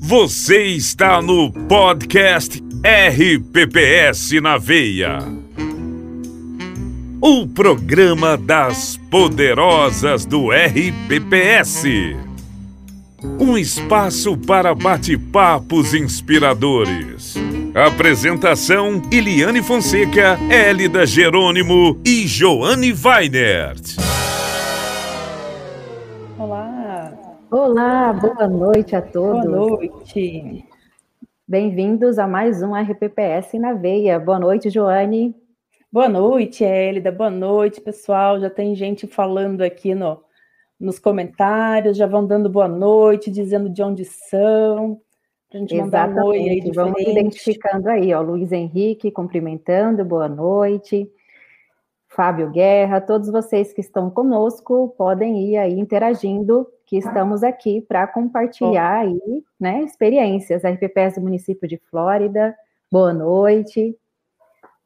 Você está no podcast RPPS na Veia. O programa das poderosas do RPPS. Um espaço para bate-papos inspiradores. Apresentação: Iliane Fonseca, Hélida Jerônimo e Joane Weinert. Olá, boa noite a todos. Boa noite. Bem-vindos a mais um RPPS na Veia. Boa noite, Joane. Boa noite, Hélida. Boa noite, pessoal. Já tem gente falando aqui no, nos comentários, já vão dando boa noite, dizendo de onde são. Pra gente Exatamente. mandar um oi aí Vamos identificando aí, ó. Luiz Henrique cumprimentando, boa noite. Fábio Guerra, todos vocês que estão conosco podem ir aí interagindo que estamos aqui para compartilhar aí, né, experiências. RPPS do município de Flórida, boa noite.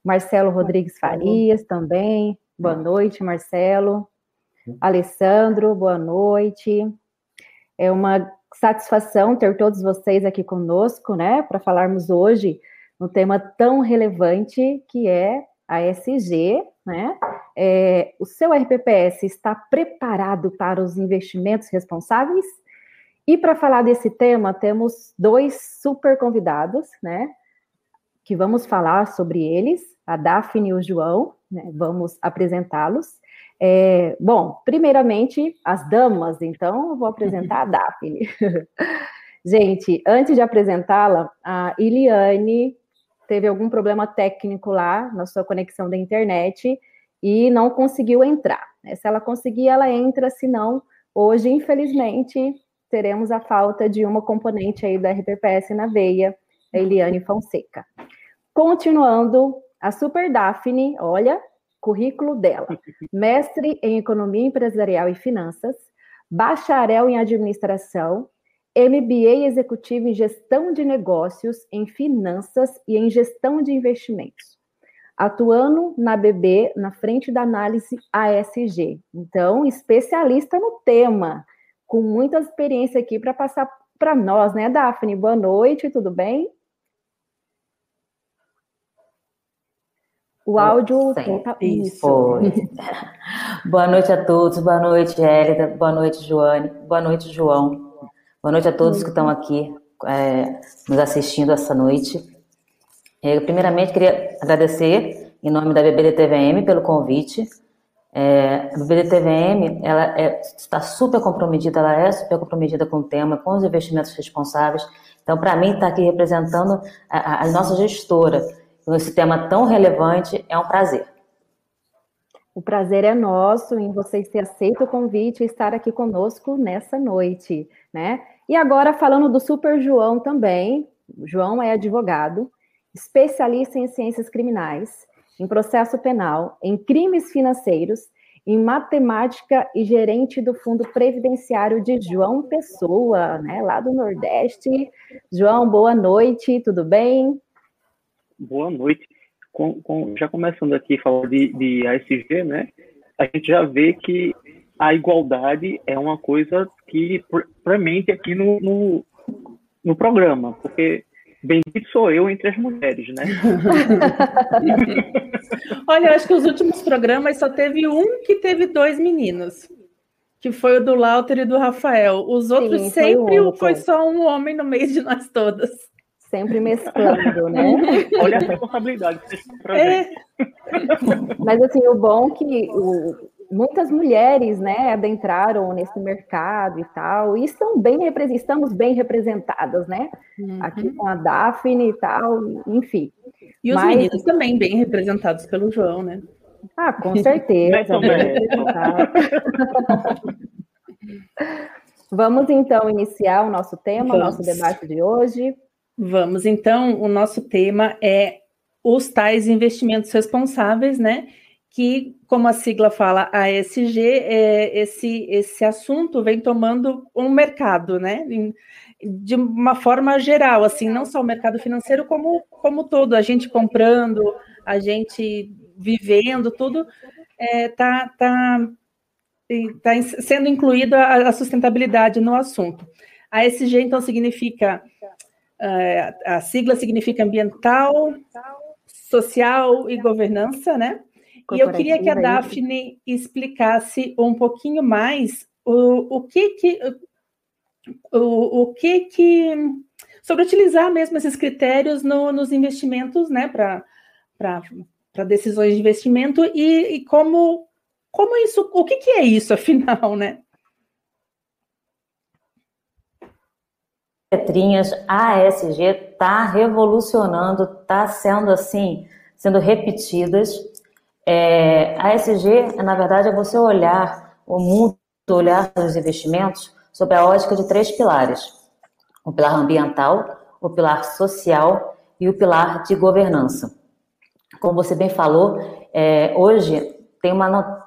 Marcelo Rodrigues Farias também, boa noite, Marcelo. Alessandro, boa noite. É uma satisfação ter todos vocês aqui conosco, né, para falarmos hoje um tema tão relevante que é a SG, né? É, o seu RPPS está preparado para os investimentos responsáveis? E para falar desse tema, temos dois super convidados, né? Que vamos falar sobre eles, a Daphne e o João, né? Vamos apresentá-los. É, bom, primeiramente, as damas, então eu vou apresentar a Daphne. Gente, antes de apresentá-la, a Iliane teve algum problema técnico lá na sua conexão da internet e não conseguiu entrar. Né? Se ela conseguir, ela entra, se não, hoje, infelizmente, teremos a falta de uma componente aí da RPPS na veia, a Eliane Fonseca. Continuando, a Super Daphne, olha, currículo dela: mestre em Economia Empresarial e Finanças, bacharel em Administração, MBA executivo em gestão de negócios, em finanças e em gestão de investimentos. Atuando na BB, na frente da análise ASG. Então, especialista no tema, com muita experiência aqui para passar para nós, né, Daphne? Boa noite, tudo bem? O áudio tá isso. boa noite a todos, boa noite, Hélida, boa noite, Joane, boa noite, João. Boa noite a todos que estão aqui é, nos assistindo essa noite. Eu, primeiramente, queria agradecer, em nome da BBDTVM, pelo convite. É, a BBDTVM ela é, está super comprometida, ela é super comprometida com o tema, com os investimentos responsáveis. Então, para mim, estar tá aqui representando a, a nossa gestora, com esse tema tão relevante, é um prazer. O prazer é nosso em vocês ter aceito o convite e estar aqui conosco nessa noite, né? E agora, falando do Super João também, o João é advogado, especialista em ciências criminais, em processo penal, em crimes financeiros, em matemática e gerente do Fundo Previdenciário de João Pessoa, né, lá do Nordeste. João, boa noite, tudo bem? Boa noite. Com, com, já começando aqui falando de, de ASG, né, a gente já vê que a igualdade é uma coisa que premente aqui no, no, no programa, porque bendito sou eu entre as mulheres, né? Olha, eu acho que os últimos programas só teve um que teve dois meninos, que foi o do Lauter e do Rafael. Os outros Sim, sempre foi, foi só um homem no meio de nós todas. Sempre mesclando, né? Olha a responsabilidade que vocês é. Mas assim, o bom é que o, muitas mulheres, né, adentraram nesse mercado e tal, e estão bem estamos bem representadas, né? Uhum. Aqui com a Daphne e tal, enfim. E os Mas... meninos também bem representados pelo João, né? Ah, com certeza. Vamos então iniciar o nosso tema, o nosso debate de hoje. Vamos então, o nosso tema é os tais investimentos responsáveis, né? Que, como a sigla fala, ASG, é, esse, esse assunto vem tomando um mercado, né? De uma forma geral, assim, não só o mercado financeiro, como, como todo, a gente comprando, a gente vivendo, tudo está é, tá, tá está sendo incluída a, sustentabilidade no assunto. A ESG, então, significa, uh, a sigla significa ambiental, social e governança, né? E eu queria que a Daphne explicasse um pouquinho mais o, o que que o, o que que sobre utilizar mesmo esses critérios no, nos investimentos, né, para decisões de investimento e, e, como como isso, o que, que é isso afinal, né? Letrinhas, a ASG está revolucionando, está sendo assim, sendo repetidas é, a ESG, na verdade, é você olhar o mundo, olhar os investimentos sob a ótica de três pilares: o pilar ambiental, o pilar social e o pilar de governança. Como você bem falou, é, hoje tem uma,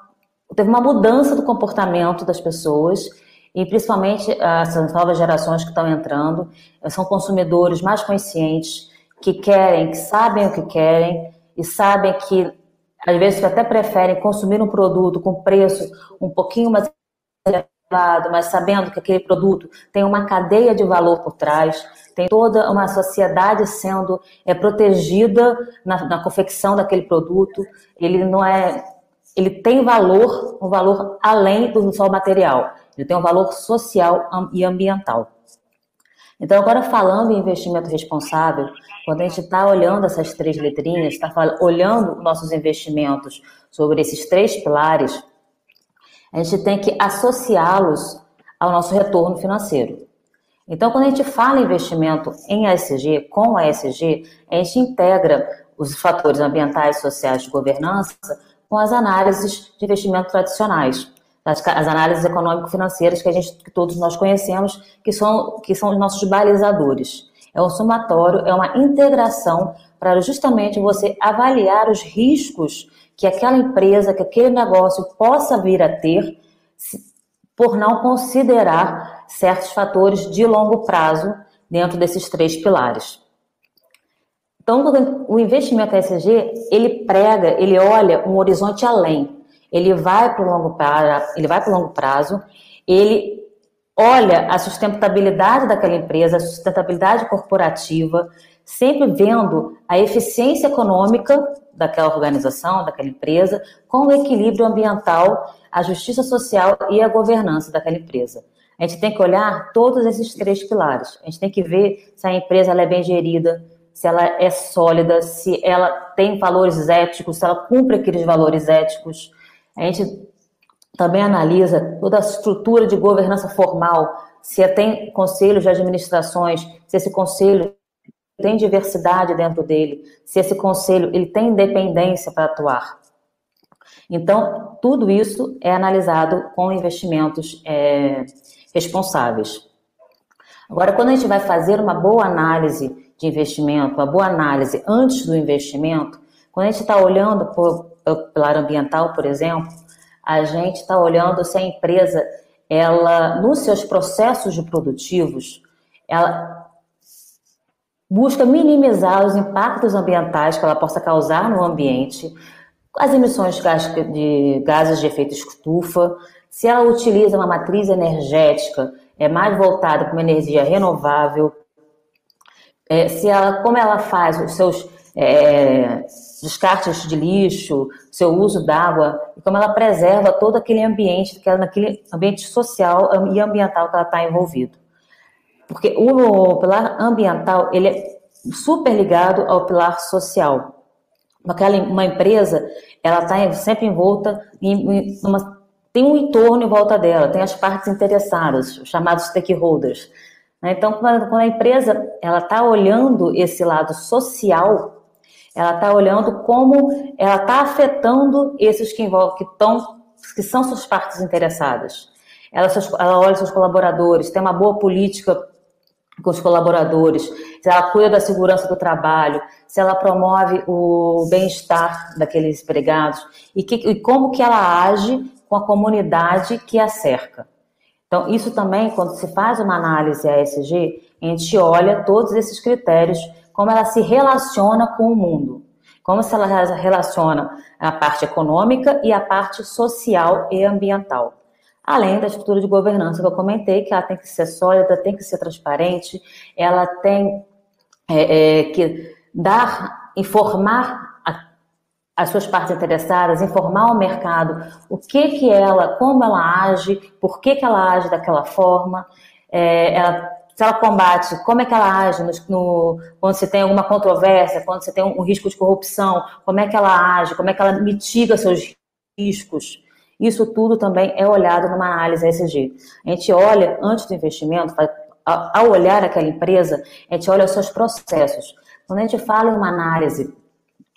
teve uma mudança do comportamento das pessoas e principalmente essas novas gerações que estão entrando são consumidores mais conscientes que querem, que sabem o que querem e sabem que às vezes até preferem consumir um produto com preço um pouquinho mais elevado, mas sabendo que aquele produto tem uma cadeia de valor por trás, tem toda uma sociedade sendo é, protegida na, na confecção daquele produto. Ele não é, ele tem valor, um valor além do só material. Ele tem um valor social e ambiental. Então, agora falando em investimento responsável, quando a gente está olhando essas três letrinhas, está olhando nossos investimentos sobre esses três pilares, a gente tem que associá-los ao nosso retorno financeiro. Então, quando a gente fala em investimento em ESG, com a ESG, a gente integra os fatores ambientais, sociais de governança com as análises de investimento tradicionais as, as análises econômico-financeiras que a gente, que todos nós conhecemos, que são, que são os nossos balizadores. É um somatório, é uma integração para justamente você avaliar os riscos que aquela empresa, que aquele negócio possa vir a ter, por não considerar certos fatores de longo prazo dentro desses três pilares. Então, o investimento ESG, ele prega, ele olha um horizonte além ele vai para o longo prazo, ele vai para longo prazo, ele olha a sustentabilidade daquela empresa, a sustentabilidade corporativa, sempre vendo a eficiência econômica daquela organização, daquela empresa, com o equilíbrio ambiental, a justiça social e a governança daquela empresa. A gente tem que olhar todos esses três pilares. A gente tem que ver se a empresa é bem gerida, se ela é sólida, se ela tem valores éticos, se ela cumpre aqueles valores éticos, a gente também analisa toda a estrutura de governança formal, se tem conselhos de administrações, se esse conselho tem diversidade dentro dele, se esse conselho ele tem independência para atuar. Então, tudo isso é analisado com investimentos é, responsáveis. Agora, quando a gente vai fazer uma boa análise de investimento, uma boa análise antes do investimento, quando a gente está olhando por, pilar ambiental, por exemplo, a gente está olhando se a empresa, ela, nos seus processos de produtivos, ela busca minimizar os impactos ambientais que ela possa causar no ambiente, as emissões de gases de efeito estufa, se ela utiliza uma matriz energética é mais voltada para uma energia renovável, é, se ela, como ela faz os seus é, descartes de lixo, seu uso d'água, e como ela preserva todo aquele ambiente, que ela, naquele ambiente social e ambiental que ela está envolvido. Porque o pilar ambiental, ele é super ligado ao pilar social. Aquela, uma empresa, ela está sempre envolta em, uma, tem um entorno em volta dela, tem as partes interessadas, os chamados stakeholders. Então, quando a empresa ela está olhando esse lado social ela está olhando como ela está afetando esses que envolvem, que estão, que são suas partes interessadas. Ela, ela olha seus colaboradores, tem uma boa política com os colaboradores, se ela cuida da segurança do trabalho, se ela promove o bem-estar daqueles empregados e, que, e como que ela age com a comunidade que a cerca. Então, isso também, quando se faz uma análise ASG, a gente olha todos esses critérios como ela se relaciona com o mundo, como se ela relaciona a parte econômica e a parte social e ambiental. além da estrutura de governança que eu comentei, que ela tem que ser sólida, tem que ser transparente, ela tem é, é, que dar, informar a, as suas partes interessadas, informar o mercado o que que ela, como ela age, por que que ela age daquela forma, é, ela, se ela combate, como é que ela age no, no, quando você tem alguma controvérsia, quando você tem um, um risco de corrupção, como é que ela age, como é que ela mitiga seus riscos. Isso tudo também é olhado numa análise ESG. A gente olha, antes do investimento, ao olhar aquela empresa, a gente olha os seus processos. Quando a gente fala em uma análise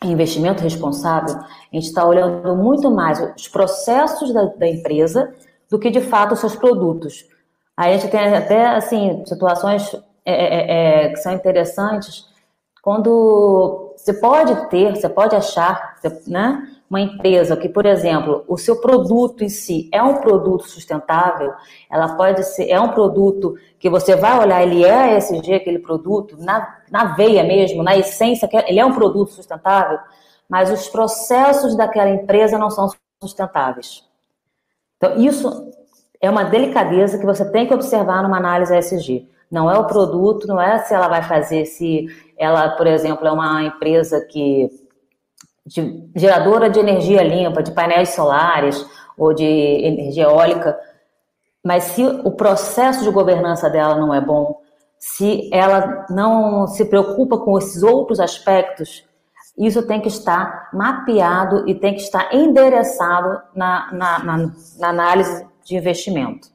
investimento responsável, a gente está olhando muito mais os processos da, da, empresa do que, de fato, os seus produtos. Aí a gente tem até, assim, situações é, é, é, é que são interessantes, quando você pode ter, você pode achar, né, uma empresa que, por exemplo, o seu produto em si é um produto sustentável, ela pode ser, é um produto que você vai olhar, ele é ESG, aquele produto, na, na veia mesmo, na essência, ele é um produto sustentável, mas os processos daquela empresa não são sustentáveis. Então, isso é uma delicadeza que você tem que observar numa análise ESG. Não é o produto, não é se ela vai fazer, se ela, por exemplo, é uma empresa que de geradora de energia limpa, de painéis solares ou de energia eólica, mas se o processo de governança dela não é bom, se ela não se preocupa com esses outros aspectos, isso tem que estar mapeado e tem que estar endereçado na, na, na, na análise de investimento,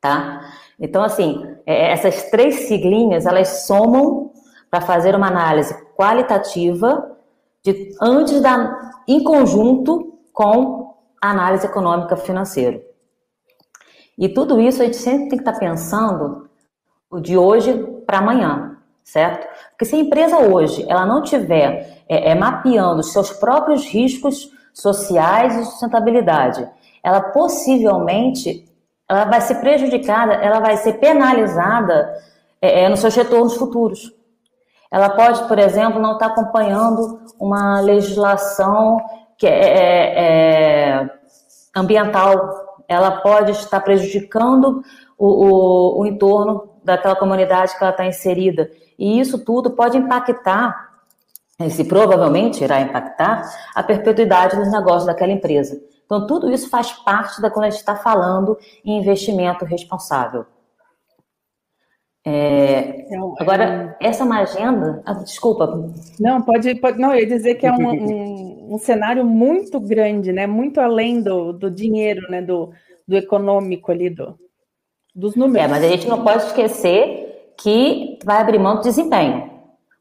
tá? Então, assim, é, essas três siglinhas, elas somam para fazer uma análise qualitativa de, antes da, em conjunto com a análise econômica financeira. E tudo isso a gente sempre tem que estar pensando de hoje para amanhã, certo? Porque se a empresa hoje ela não tiver é, é, mapeando seus próprios riscos sociais e sustentabilidade, ela possivelmente ela vai ser prejudicada, ela vai ser penalizada é, é nos seus retornos futuros. Ela pode, por exemplo, não estar acompanhando uma legislação que é, é, é ambiental. Ela pode estar prejudicando o, o, o entorno daquela comunidade que ela está inserida. E isso tudo pode impactar, se provavelmente irá impactar, a perpetuidade dos negócios daquela empresa. Então, tudo isso faz parte da quando a gente está falando em investimento responsável. É, então, agora, é... essa é uma agenda. Ah, desculpa. Não, pode, pode. Não, eu ia dizer que é um, um, um, cenário muito grande, né? Muito além do, do dinheiro, né? Do, do econômico ali, do, dos números. É, mas a gente não pode esquecer que vai abrir mão do desempenho.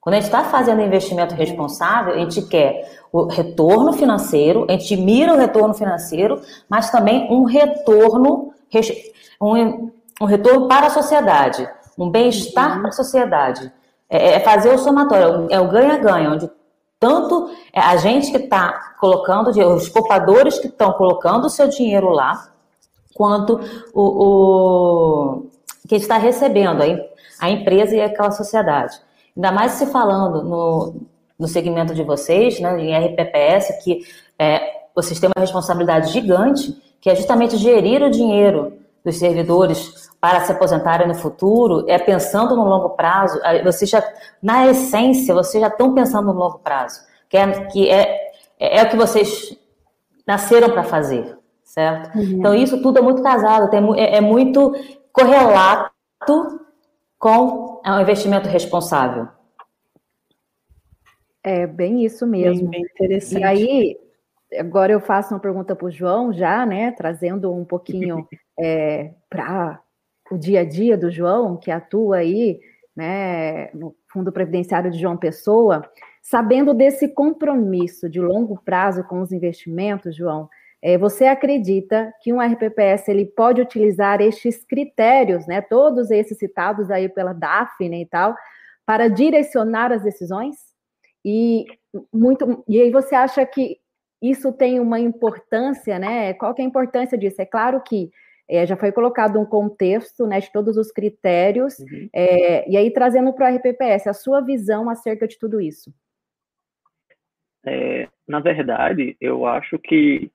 Quando a gente está fazendo investimento responsável, a gente quer o retorno financeiro, a gente mira o retorno financeiro, mas também um retorno, um, um retorno para a sociedade um bem-estar uhum. para a sociedade. É, é, fazer o somatório, é o ganha-ganha, onde tanto é a gente que está colocando, os poupadores que estão colocando o seu dinheiro lá, quanto o, o que está recebendo, a, a empresa e aquela sociedade. Ainda mais se falando no, no segmento de vocês, né, em RPPS, que é, vocês têm uma responsabilidade gigante, que é justamente gerir o dinheiro dos servidores para se aposentarem no futuro, é pensando no longo prazo, você já, na essência, vocês já estão pensando no longo prazo, que é, que é, é, é o que vocês nasceram para fazer, certo? Uhum. Então, isso tudo é muito casado, tem, é, é muito correlato com o investimento responsável. É bem isso mesmo. Bem, bem interessante. E aí, agora eu faço uma pergunta para o João, já, né, trazendo um pouquinho é, para o dia a dia do João, que atua aí né, no Fundo Previdenciário de João Pessoa, sabendo desse compromisso de longo prazo com os investimentos, João, é, você acredita que um RPPS ele pode utilizar estes critérios, né, todos esses citados aí pela Daphne e tal, para direcionar as decisões? E muito, e aí você acha que isso tem uma importância, né? Qual que é a importância disso? É claro que é, já foi colocado um contexto né, de todos os critérios, uhum. é, e aí trazendo para o RPPS, a sua visão acerca de tudo isso. É, na verdade, eu acho que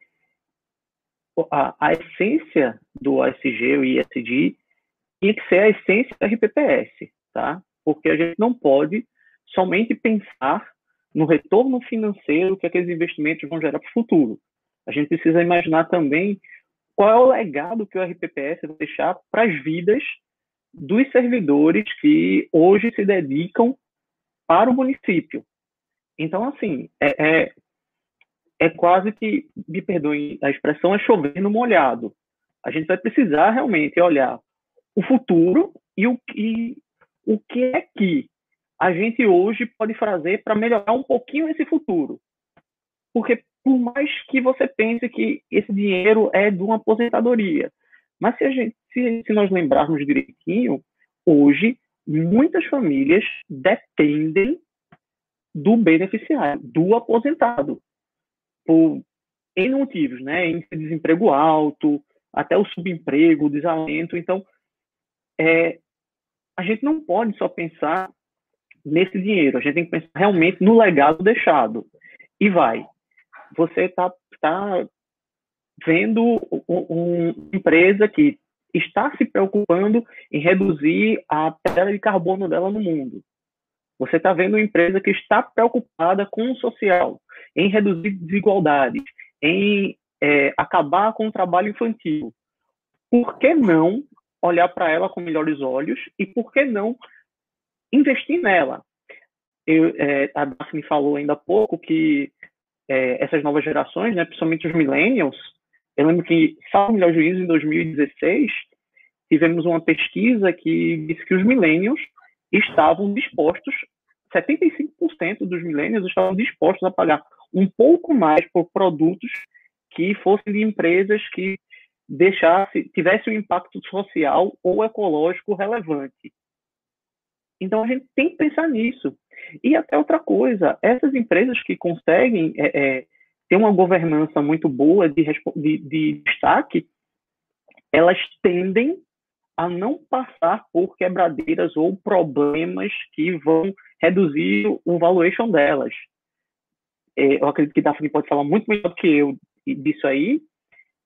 a, a essência do ASG, o ISD, tinha que ser a essência da RPPS, tá? Porque a gente não pode somente pensar no retorno financeiro que aqueles investimentos vão gerar para o futuro. A gente precisa imaginar também qual é o legado que o RPPS vai deixar para as vidas dos servidores que hoje se dedicam para o município. Então, assim, é, é, é quase que, me perdoem a expressão, é chover no molhado. A gente vai precisar realmente olhar o futuro e o que, o que é que a gente hoje pode fazer para melhorar um pouquinho esse futuro. Porque por mais que você pense que esse dinheiro é de uma aposentadoria, mas se, a gente, se, se nós lembrarmos direitinho, hoje muitas famílias dependem do beneficiário, do aposentado, por N motivos, né? Em desemprego alto, até o subemprego, o desalento. Então, é, a gente não pode só pensar nesse dinheiro, a gente tem que pensar realmente no legado deixado. E vai. Você está tá vendo uma empresa que está se preocupando em reduzir a pedra de carbono dela no mundo. Você está vendo uma empresa que está preocupada com o social, em reduzir desigualdades, em é, acabar com o trabalho infantil. Por que não olhar para ela com melhores olhos e por que não investir nela? Eu, é, a Daphne falou ainda há pouco que é, essas novas gerações, né, principalmente os millennials, eu lembro que, salvo melhor juízo, em 2016, tivemos uma pesquisa que disse que os millennials estavam dispostos, 75% dos millennials estavam dispostos a pagar um pouco mais por produtos que fossem de empresas que deixasse, tivesse um impacto social ou ecológico relevante. Então a gente tem que pensar nisso. E até outra coisa, essas empresas que conseguem é, é, ter uma governança muito boa de, de, de destaque, elas tendem a não passar por quebradeiras ou problemas que vão reduzir o valuation delas. É, eu acredito que Daphne pode falar muito melhor do que eu disso aí,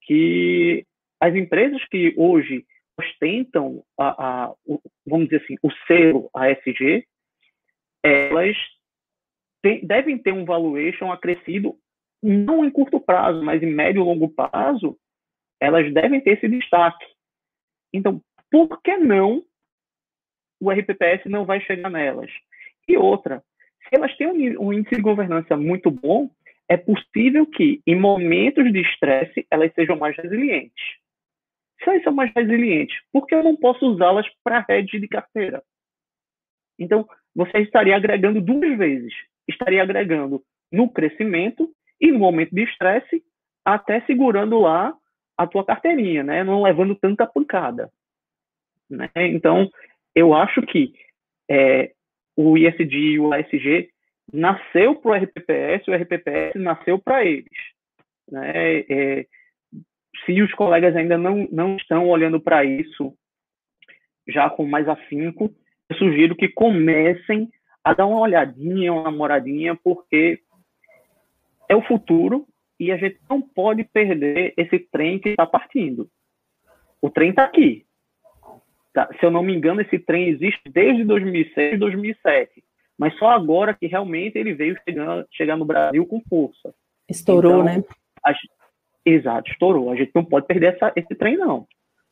que as empresas que hoje ostentam a, a o, vamos dizer assim, o selo ASG, elas tem, devem ter um valuation acrescido não em curto prazo, mas em médio e longo prazo, elas devem ter esse destaque. Então, por que não o RPPS não vai chegar nelas? E outra, elas têm um, índice de governança muito bom, é possível que, em momentos de estresse, elas sejam mais resilientes. Se elas são mais resilientes, por que eu não posso usá-las para rede de carteira? Então, você estaria agregando duas vezes. Estaria agregando no crescimento e no momento de estresse, até segurando lá a tua carteirinha, né? Não levando tanta pancada. Né? Então, eu acho que é, o ISD e o ASG nasceu para o RPPS, o RPPS nasceu para eles. Né? É, se os colegas ainda não, não estão olhando para isso já com mais afinco, eu sugiro que comecem a dar uma olhadinha, uma namoradinha, porque é o futuro e a gente não pode perder esse trem que está partindo. O trem está aqui. Tá? Se eu não me engano, esse trem existe desde 2006, 2007. Mas só agora que realmente ele veio chegar no Brasil com força. Estourou, então, né? A, exato, estourou. A gente não pode perder essa, esse trem, não.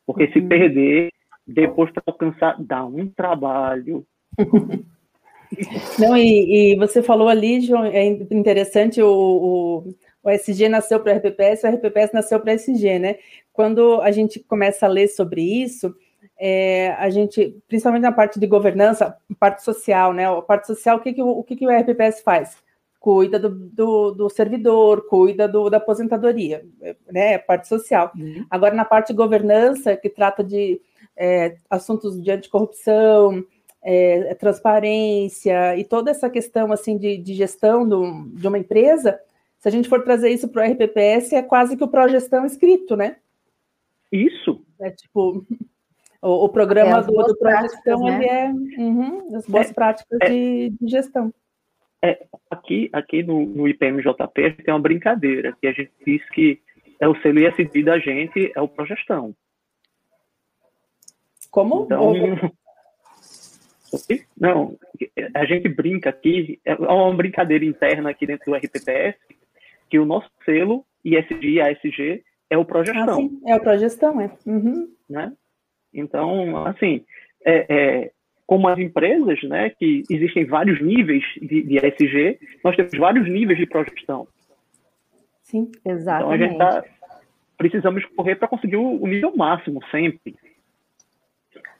Porque uhum. se perder, depois para alcançar, dá um trabalho. Não, e, e, você falou ali, João, é interessante, o, o, o SG nasceu para o RPPS, o RPPS nasceu para o SG, né? Quando a gente começa a ler sobre isso, é, a gente, principalmente na parte de governança, parte social, né? A parte social, o que, que, o, o, que, que o RPPS faz? Cuida do, do, do servidor, cuida do, da aposentadoria, né? Parte social. Uhum. Agora, na parte de governança, que trata de é, assuntos de anticorrupção, é, transparência e toda essa questão assim de, de gestão do, de uma empresa, se a gente for trazer isso para o RPPS, é quase que o pró-gestão escrito, né? Isso. É tipo, o, o programa é, do, do né? é uhum, as boas é, práticas é, de, de, gestão. É, aqui aqui no, no IPMJP tem uma brincadeira, que a gente diz que é o selo ISD da gente, é o Progestão. Como? Então, não, a gente brinca aqui, é uma brincadeira interna aqui dentro do RPPS, que o nosso selo ISD e ASG é o Progestão. Ah, sim, é o Progestão, é. Uhum. Né? Então, assim, é, é, como as empresas, né, que existem vários níveis de, de ASG, nós temos vários níveis de progestão. Sim, exatamente. Então, a gente tá, precisamos correr para conseguir o, o nível máximo sempre.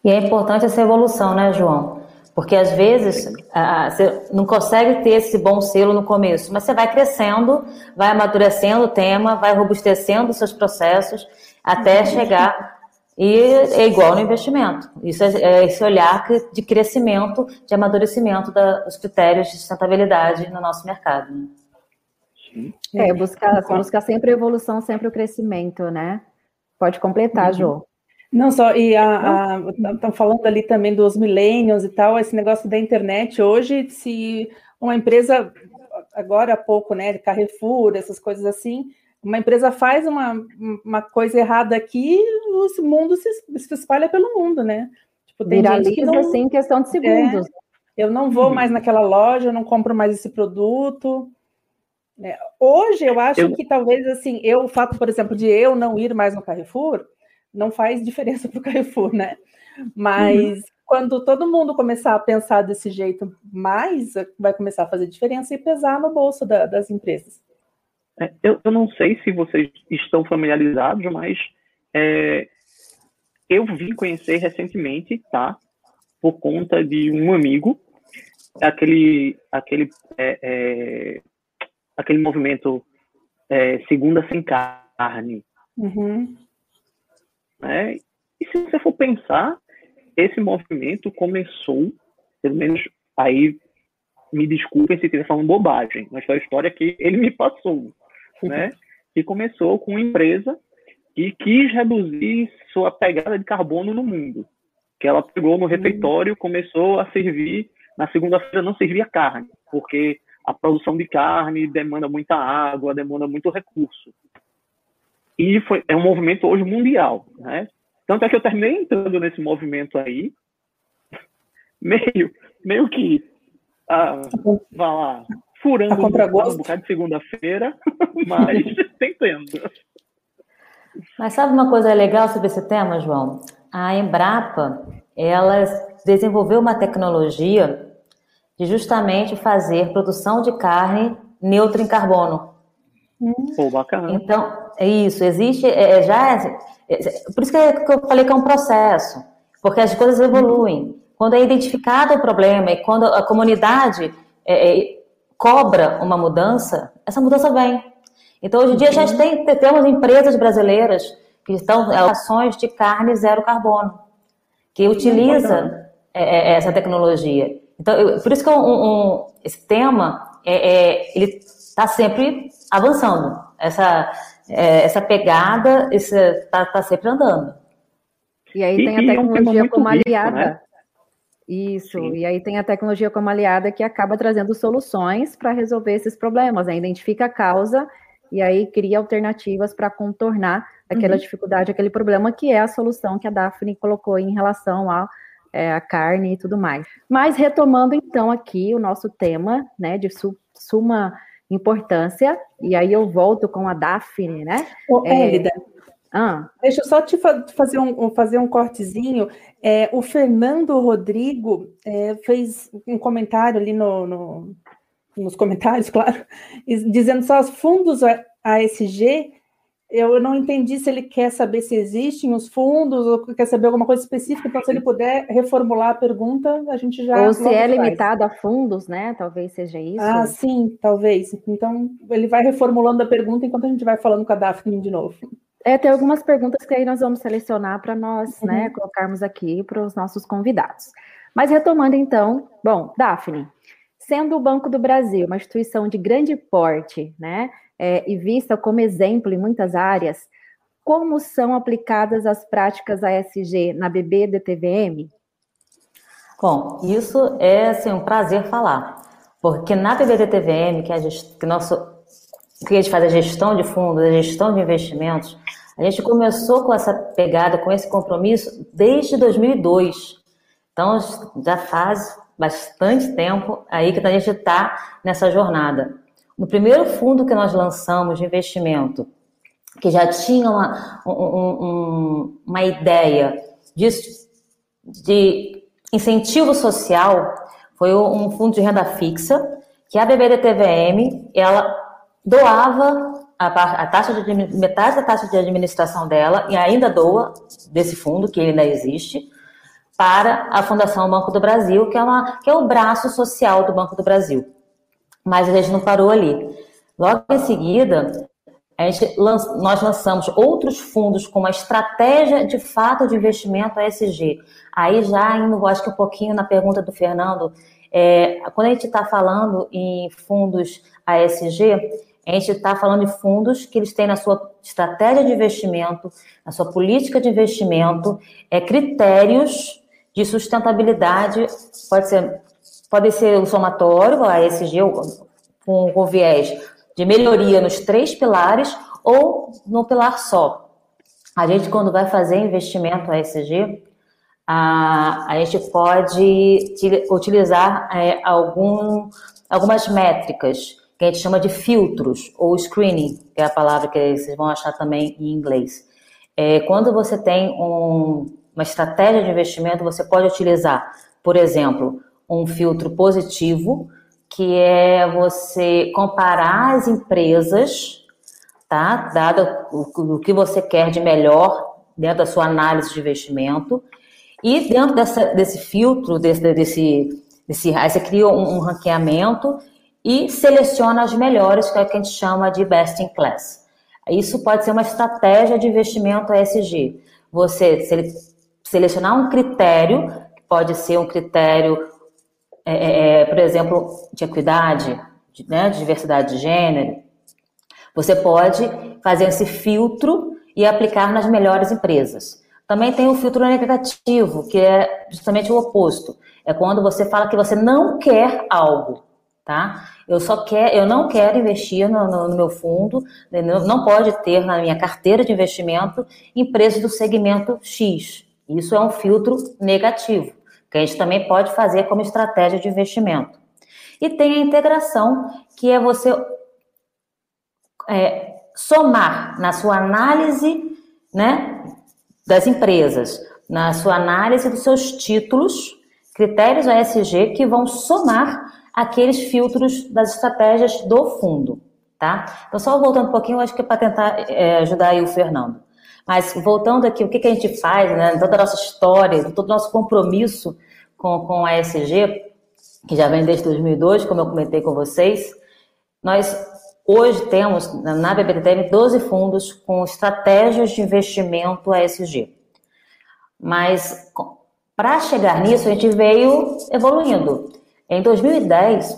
E é importante essa evolução, né, João? Porque às vezes ah, você não consegue ter esse bom selo no começo, mas você vai crescendo, vai amadurecendo o tema, vai robustecendo os seus processos até chegar. E é igual no investimento. Isso é, é esse olhar de crescimento, de amadurecimento da, dos critérios de sustentabilidade no nosso mercado. Né? É, buscar, buscar sempre a evolução, sempre o crescimento, né? Pode completar, uhum. Jô. Não só, e estão falando ali também dos millennials e tal, esse negócio da internet. Hoje, se uma empresa, agora há pouco, né, Carrefour, essas coisas assim, uma empresa faz uma, uma coisa errada aqui, o mundo se, se espalha pelo mundo, né? Tipo, tem Viraliza, gente que não, assim, em questão de segundos. É, eu não vou mais naquela loja, eu não compro mais esse produto. É, hoje, eu acho eu... que talvez, assim, eu, o fato, por exemplo, de eu não ir mais no Carrefour, não faz diferença para o Carrefour, né? Mas uhum. quando todo mundo começar a pensar desse jeito mais, vai começar a fazer diferença e pesar no bolso da, das empresas. É, eu, eu, não sei se vocês estão familiarizados, mas é, eu vim conhecer recentemente, tá? Por conta de um amigo, aquele, aquele, é, é aquele movimento é, Segunda Sem Carne. Uhum. Né? E se você for pensar, esse movimento começou, pelo menos aí, me desculpem se estiver falando bobagem, mas foi a história que ele me passou, né? Que começou com uma empresa que quis reduzir sua pegada de carbono no mundo. Que ela pegou no refeitório, começou a servir, na segunda-feira não servia carne, porque a produção de carne demanda muita água, demanda muito recurso. E foi, é um movimento hoje mundial, né? Tanto é que eu terminei entrando nesse movimento aí, meio, meio que, ah, vá lá, furando um bocado de segunda-feira, mas tentando. Mas sabe uma coisa legal sobre esse tema, João? A Embrapa, ela desenvolveu uma tecnologia de justamente fazer produção de carne neutra em carbono. Pô, bacana. Então, é isso, existe, é, é já é, é, por isso que, é, que eu falei que é um processo, porque as coisas evoluem. Quando é identificado o problema e quando a comunidade é, é, cobra uma mudança, essa mudança vem. Então, hoje em dia, a gente tem, temos empresas brasileiras que estão em ações de carne zero carbono, que utiliza essa tecnologia. Então, eu, por isso que um, um, esse tema, ele está sempre avançando. Essa, é, essa pegada está tá sempre andando. E aí tem a tecnologia é como aliada. né? Isso, Sim. e aí tem a tecnologia como aliada que acaba trazendo soluções para resolver esses problemas, né? identifica a causa e aí cria alternativas para contornar aquela uhum. dificuldade, aquele problema, que é a solução que a Daphne colocou em relação à é, carne e tudo mais. Mas retomando então aqui o nosso tema, né, de su suma importância, e aí eu volto com a Daphne, né? Ô, é... ah. Deixa eu só te fa fazer, um, fazer um cortezinho. É, o Fernando Rodrigo é, fez um comentário ali no, no, nos comentários, claro, dizendo só os fundos ASG eu não entendi se ele quer saber se existem os fundos ou quer saber alguma coisa específica. Então, se ele puder reformular a pergunta, a gente já. Ou se é limitado a fundos, né? Talvez seja isso. Ah, sim, talvez. Então, ele vai reformulando a pergunta enquanto a gente vai falando com a Daphne de novo. É, tem algumas perguntas que aí nós vamos selecionar para nós, uhum. né, colocarmos aqui para os nossos convidados. Mas retomando então, bom, Daphne, sendo o Banco do Brasil uma instituição de grande porte, né, é, e vista como exemplo em muitas áreas, como são aplicadas as práticas ASG na BBDTVM? Bom, isso é assim, um prazer falar, porque na BBDTVM, que, a gente, que nosso que a gente faz a gestão de fundos, a gestão de investimentos, a gente começou com essa pegada, com esse compromisso desde 2002. Então, já faz bastante tempo aí que a gente está nessa jornada. No primeiro fundo que nós lançamos de investimento, que já tinha uma, um, um, uma ideia de, de incentivo social, foi um fundo de renda fixa, que a BBDTVM, ela doava a, taxa de metade da taxa de administração dela e ainda doa desse fundo que ainda existe para a Fundação Banco do Brasil, que é, uma, que é o braço social do Banco do Brasil. Mas a gente não parou ali. Logo em seguida, a gente, nós lançamos outros fundos com uma estratégia de fato de investimento ESG. Aí já indo, acho que um pouquinho na pergunta do Fernando, é, quando a gente está falando em fundos ASG, a gente está falando de fundos que eles têm na sua estratégia de investimento, na sua política de investimento, é, critérios de sustentabilidade, pode ser, pode ser o somatório, a ESG, com, com viés de melhoria nos três pilares ou no pilar só. A gente, quando vai fazer investimento ESG, a, a gente pode utilizar é, algum, algumas métricas que a gente chama de filtros, ou screening, que é a palavra que vocês vão achar também em inglês. É, quando você tem um, uma estratégia de investimento, você pode utilizar, por exemplo, um filtro positivo, que é você comparar as empresas, tá? Dado o, o que você quer de melhor dentro da sua análise de investimento, e dentro dessa, desse filtro, desse, desse, desse, aí você cria um, um ranqueamento e seleciona as melhores, que é o que a gente chama de best in class. Isso pode ser uma estratégia de investimento ESG. Você selecionar um critério, que pode ser um critério, é, é, é, por exemplo, de equidade, de, né, de diversidade de gênero. Você pode fazer esse filtro e aplicar nas melhores empresas. Também tem o filtro negativo, que é justamente o oposto. É quando você fala que você não quer algo tá? Eu só quero, eu não quero investir no, no, no meu fundo, né? não pode ter na minha carteira de investimento empresas do segmento X. Isso é um filtro negativo, que a gente também pode fazer como estratégia de investimento. E tem a integração, que é você é, somar na sua análise né, das empresas, na sua análise dos seus títulos, critérios ASG que vão somar aqueles filtros das estratégias do fundo, tá? Então, só voltando um pouquinho, acho que é para tentar é, ajudar aí o Fernando. Mas voltando aqui, o que, que a gente faz, né? Toda a nossa história, todo o nosso compromisso com, com a ESG, que já vem desde 2002, como eu comentei com vocês, nós hoje temos na BBTM 12 fundos com estratégias de investimento ESG. Mas para chegar nisso, a gente veio evoluindo. Em 2010,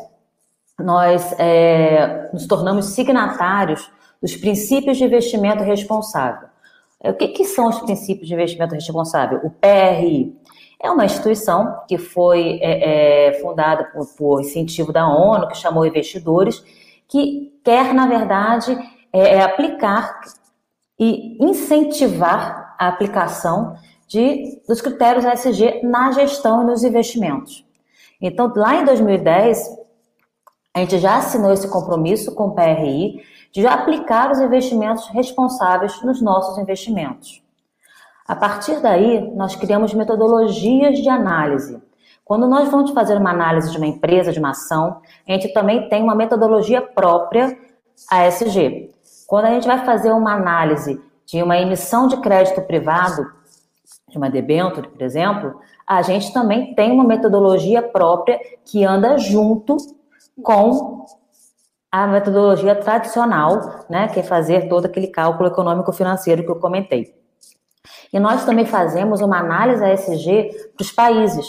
nós é, nos tornamos signatários dos princípios de investimento responsável. É, o que, que, são os princípios de investimento responsável? O PRI é uma instituição que foi é, é, fundada por, por, incentivo da ONU, que chamou investidores, que quer, na verdade, é, é, aplicar e incentivar a aplicação de, dos critérios ESG na gestão e nos investimentos. Então, lá em 2010, a gente já assinou esse compromisso com o PRI de aplicar os investimentos responsáveis nos nossos investimentos. A partir daí, nós criamos metodologias de análise. Quando nós vamos fazer uma análise de uma empresa, de uma ação, a gente também tem uma metodologia própria ASG. Quando a gente vai fazer uma análise de uma emissão de crédito privado, de uma debênture, por exemplo, a gente também tem uma metodologia própria que anda junto com a metodologia tradicional, né, que é fazer todo aquele cálculo econômico-financeiro que eu comentei. E nós também fazemos uma análise ASG para os países,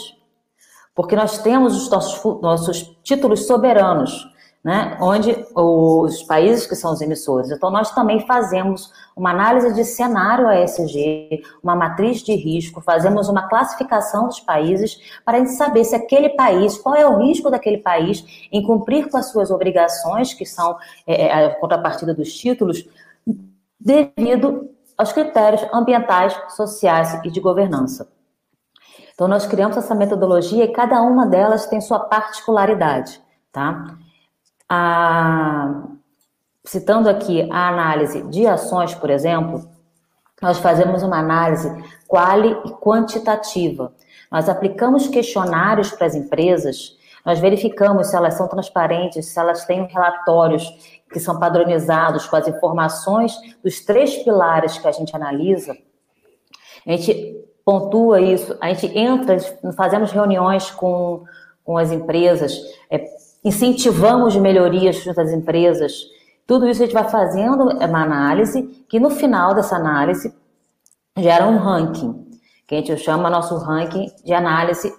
porque nós temos os nossos, nossos títulos soberanos. Né, onde os países que são os emissores. Então, nós também fazemos uma análise de cenário ASG, uma matriz de risco, fazemos uma classificação dos países para a gente saber se aquele país, qual é o risco daquele país em cumprir com as suas obrigações, que são é, é a contrapartida dos títulos, devido aos critérios ambientais, sociais e de governança. Então, nós criamos essa metodologia e cada uma delas tem sua particularidade, tá? A, citando aqui a análise de ações, por exemplo, nós fazemos uma análise quali e quantitativa. Nós aplicamos questionários para as empresas, nós verificamos se elas são transparentes, se elas têm relatórios que são padronizados com as informações dos três pilares que a gente analisa. A gente pontua isso, a gente entra, fazemos reuniões com, com as empresas, é, incentivamos melhorias às empresas. Tudo isso a gente vai fazendo uma análise que no final dessa análise gera um ranking, que a gente chama nosso ranking de análise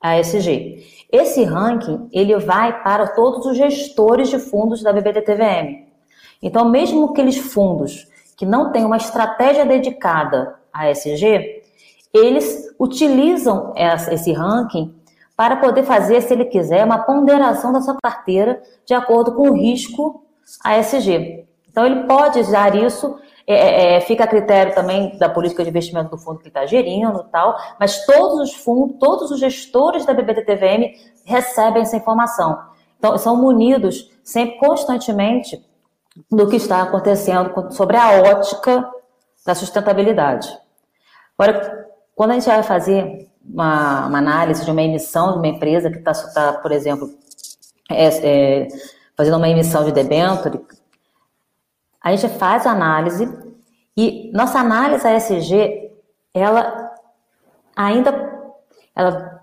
ASG. Esse ranking, ele vai para todos os gestores de fundos da BBDTVM. Então, mesmo aqueles fundos que não têm uma estratégia dedicada a ESG, eles utilizam esse ranking para poder fazer, se ele quiser, uma ponderação da sua carteira de acordo com o risco ASG. Então, ele pode usar isso, é, é, é, fica a critério também da política de investimento do fundo que está gerindo tal, mas todos os fundos, todos os gestores da BBDTVM recebem essa informação. Então, são munidos sempre, constantemente, do que está acontecendo sobre a ótica da sustentabilidade. Agora, quando a gente vai fazer uma, uma análise de uma emissão de uma empresa que está, tá, por exemplo, é, é, fazendo uma emissão de debênture, a gente faz a análise e nossa análise ASG, ela ainda ela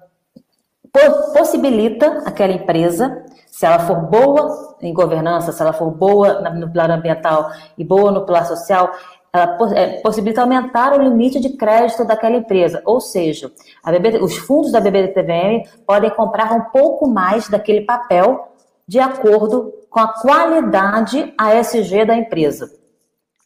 possibilita aquela empresa, se ela for boa em governança, se ela for boa no plano ambiental e boa no plano social, ela é, possibilita aumentar o limite de crédito daquela empresa. Ou seja, BB, os fundos da BBDTVM podem comprar um pouco mais daquele papel de acordo com a qualidade ASG da empresa.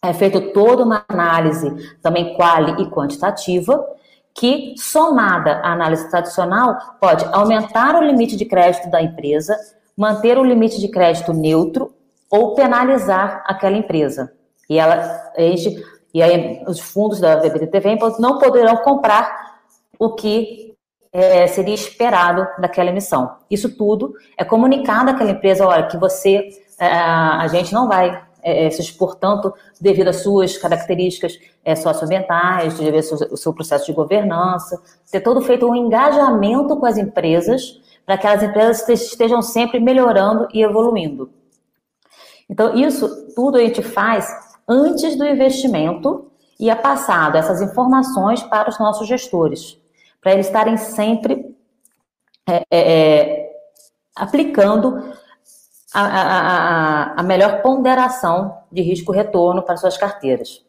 É feita toda uma análise também quali e quantitativa, que, somada à análise tradicional, pode aumentar o limite de crédito da empresa, manter o limite de crédito neutro ou penalizar aquela empresa. E ela, gente, e aí os fundos da VBTV não poderão comprar o que é, seria esperado daquela emissão. Isso tudo é comunicado àquela empresa, olha, que você, é, a gente não vai é, é se expor tanto devido às suas características é, socioambientais, devido ao seu, seu processo de governança, ter todo feito um engajamento com as empresas para que as empresas estejam sempre melhorando e evoluindo. Então, isso tudo a gente faz antes do investimento e é passado essas informações para os nossos gestores, para eles estarem sempre é, é, é, aplicando a, a, a, a, melhor ponderação de risco-retorno para suas carteiras.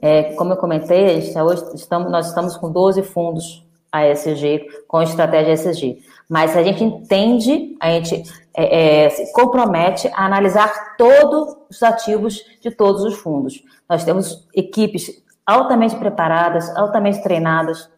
É, como eu comentei, hoje estamos, nós estamos com 12 fundos ASG com estratégia ESG. Mas a gente entende, a gente é, é, se compromete a analisar todos os ativos de todos os fundos. Nós temos equipes altamente preparadas, altamente treinadas.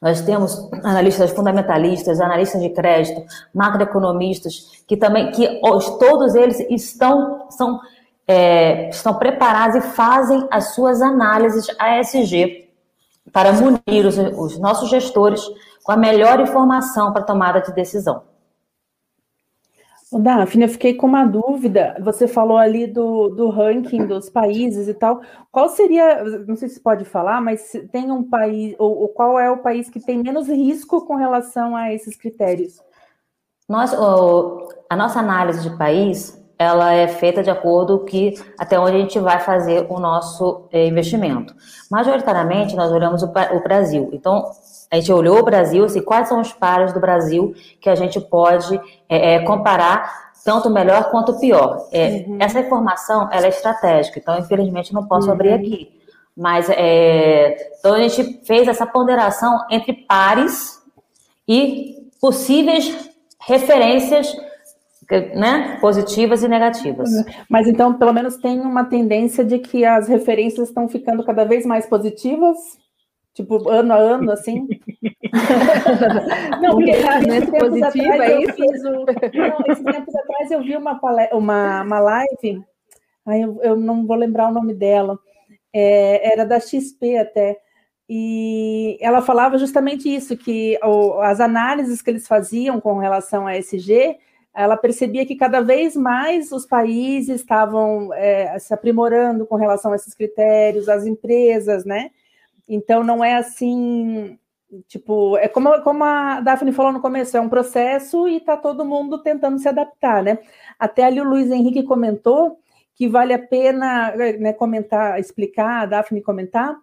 Nós temos analistas fundamentalistas, analistas de crédito, macroeconomistas, que também, que todos eles estão, são, é, estão preparados e fazem as suas análises ASG para munir os, os nossos gestores com a melhor informação para tomada de decisão. Daphne, eu fiquei com uma dúvida. Você falou ali do, do ranking dos países e tal. Qual seria, não sei se pode falar, mas tem um país, ou, ou qual é o país que tem menos risco com relação a esses critérios? Nós, o, a nossa análise de país, ela é feita de acordo que até onde a gente vai fazer o nosso é, investimento. Majoritariamente, nós olhamos o, o Brasil. Então, a gente olhou o Brasil, assim, quais são os pares do Brasil que a gente pode é, é, comparar tanto melhor quanto pior. É, uhum. Essa informação ela é estratégica, então infelizmente não posso uhum. abrir aqui. Mas é, então a gente fez essa ponderação entre pares e possíveis referências né, positivas e negativas. Mas então, pelo menos tem uma tendência de que as referências estão ficando cada vez mais positivas? Tipo, ano a ano, assim? não, porque nesse positivo é isso? Fiz o... não, esses tempos atrás eu vi uma, uma, uma live, aí eu, eu não vou lembrar o nome dela, é, era da XP até, e ela falava justamente isso, que o, as análises que eles faziam com relação a SG, ela percebia que cada vez mais os países estavam é, se aprimorando com relação a esses critérios, as empresas, né? Então não é assim, tipo, é como, como a Daphne falou no começo, é um processo e está todo mundo tentando se adaptar, né? Até ali o Luiz Henrique comentou que vale a pena né, comentar, explicar, a Daphne comentar,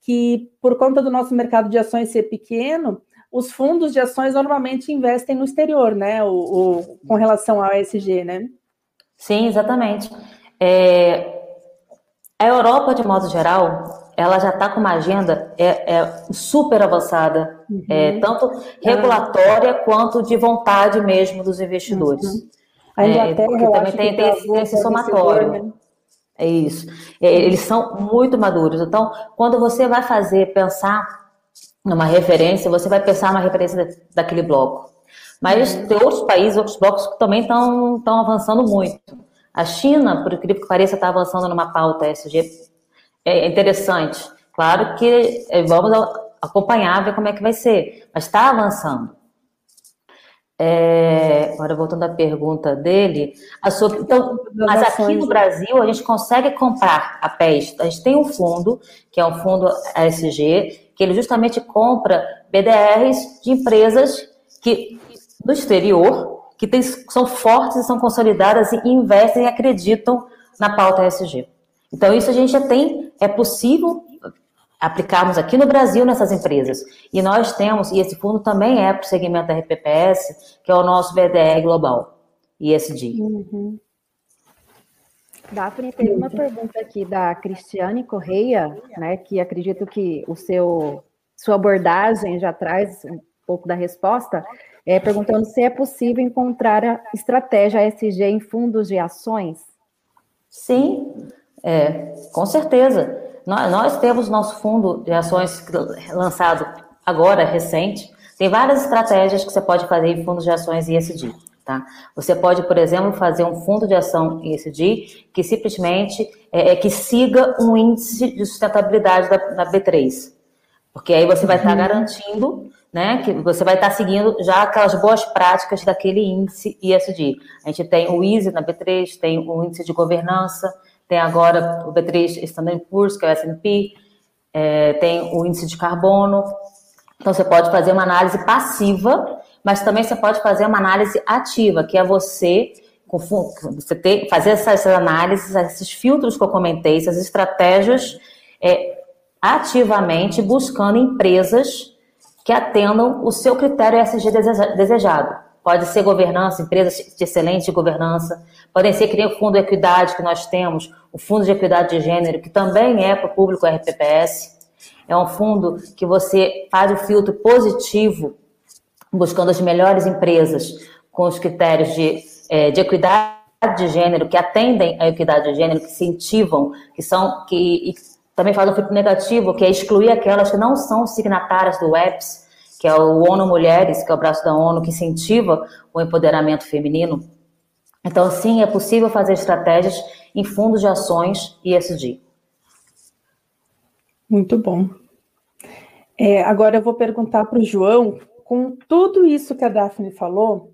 que por conta do nosso mercado de ações ser pequeno, os fundos de ações normalmente investem no exterior, né? O, o com relação ao ESG, né? Sim, exatamente. É, a Europa, de modo geral, ela já está com uma agenda é, é super avançada, uhum. é, tanto regulatória quanto de vontade mesmo dos investidores. Uhum. A Inglaterra, é, também tem, tem, esse, tem esse somatório. Né? É isso. É, eles são muito maduros. Então, quando você vai fazer, pensar numa referência, você vai pensar numa referência daquele bloco. Mas uhum. tem outros países, outros blocos que também estão avançando muito. A China, por incrível que pareça, está avançando numa pauta SG é interessante. Claro que é, vamos acompanhar, ver como é que vai ser, mas está avançando. É, agora voltando à pergunta dele, sua, então, mas aqui no Brasil a gente consegue comprar a PES. A gente tem um fundo, que é um fundo ASG, que ele justamente compra BDRs de empresas que do exterior, que tem, são fortes e são consolidadas e investem e acreditam na pauta ESG. Então, isso a gente já tem, é possível aplicarmos aqui no Brasil nessas empresas. E nós temos, e esse fundo também é para o segmento da RPPS, que é o nosso BDR Global, ISD. Uhum. Daphne, tem uma pergunta aqui da Cristiane Correia, né, que acredito que o seu sua abordagem já traz um pouco da resposta, é, perguntando se é possível encontrar a estratégia ESG em fundos de ações. Sim, é, com certeza. Nós, nós temos nosso fundo de ações lançado agora, recente. Tem várias estratégias que você pode fazer em fundos de ações ESG. Tá? Você pode, por exemplo, fazer um fundo de ação ESG que simplesmente é, é que siga um índice de sustentabilidade da, da B3. Porque aí você vai estar uhum. garantindo né, que você vai estar seguindo já aquelas boas práticas daquele índice ESG. A gente tem o ISE na B3, tem o índice de governança, tem agora o B3 Standard Poor's, que é o S&P, é, tem o índice de carbono. Então, você pode fazer uma análise passiva, mas também você pode fazer uma análise ativa, que é você, você ter, fazer essas análises, esses filtros que eu comentei, essas estratégias, é, ativamente buscando empresas que atendam o seu critério ESG desejado. Pode ser governança, empresas de excelente governança, podem ser nem o Fundo de Equidade que nós temos, o Fundo de Equidade de Gênero, que também é para o público RPPS. É um fundo que você faz o filtro positivo, buscando as melhores empresas com os critérios de, é, de equidade de gênero, que atendem a equidade de gênero, que incentivam, que são, que também faz um filtro negativo, que é excluir aquelas que não são signatárias do EPS, que é o ONU Mulheres, que é o braço da ONU que incentiva o empoderamento feminino. Então, sim, é possível fazer estratégias em fundos de ações ESG. Muito bom. É, agora eu vou perguntar para o João, com tudo isso que a Daphne falou,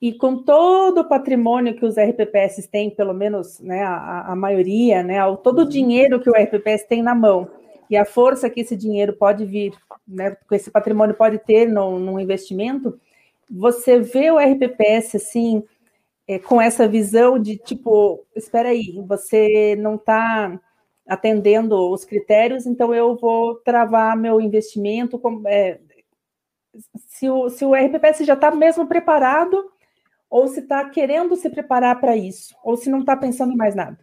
e com todo o patrimônio que os RPPS têm, pelo menos né, a, a maioria, né, todo o dinheiro que o RPPS tem na mão, e a força que esse dinheiro pode vir, né, que esse patrimônio pode ter no, num investimento, você vê o RPPS assim, é, com essa visão de tipo, espera aí, você não está atendendo os critérios, então eu vou travar meu investimento. Com, é, se, o, se o RPPS já está mesmo preparado, ou se está querendo se preparar para isso, ou se não está pensando em mais nada.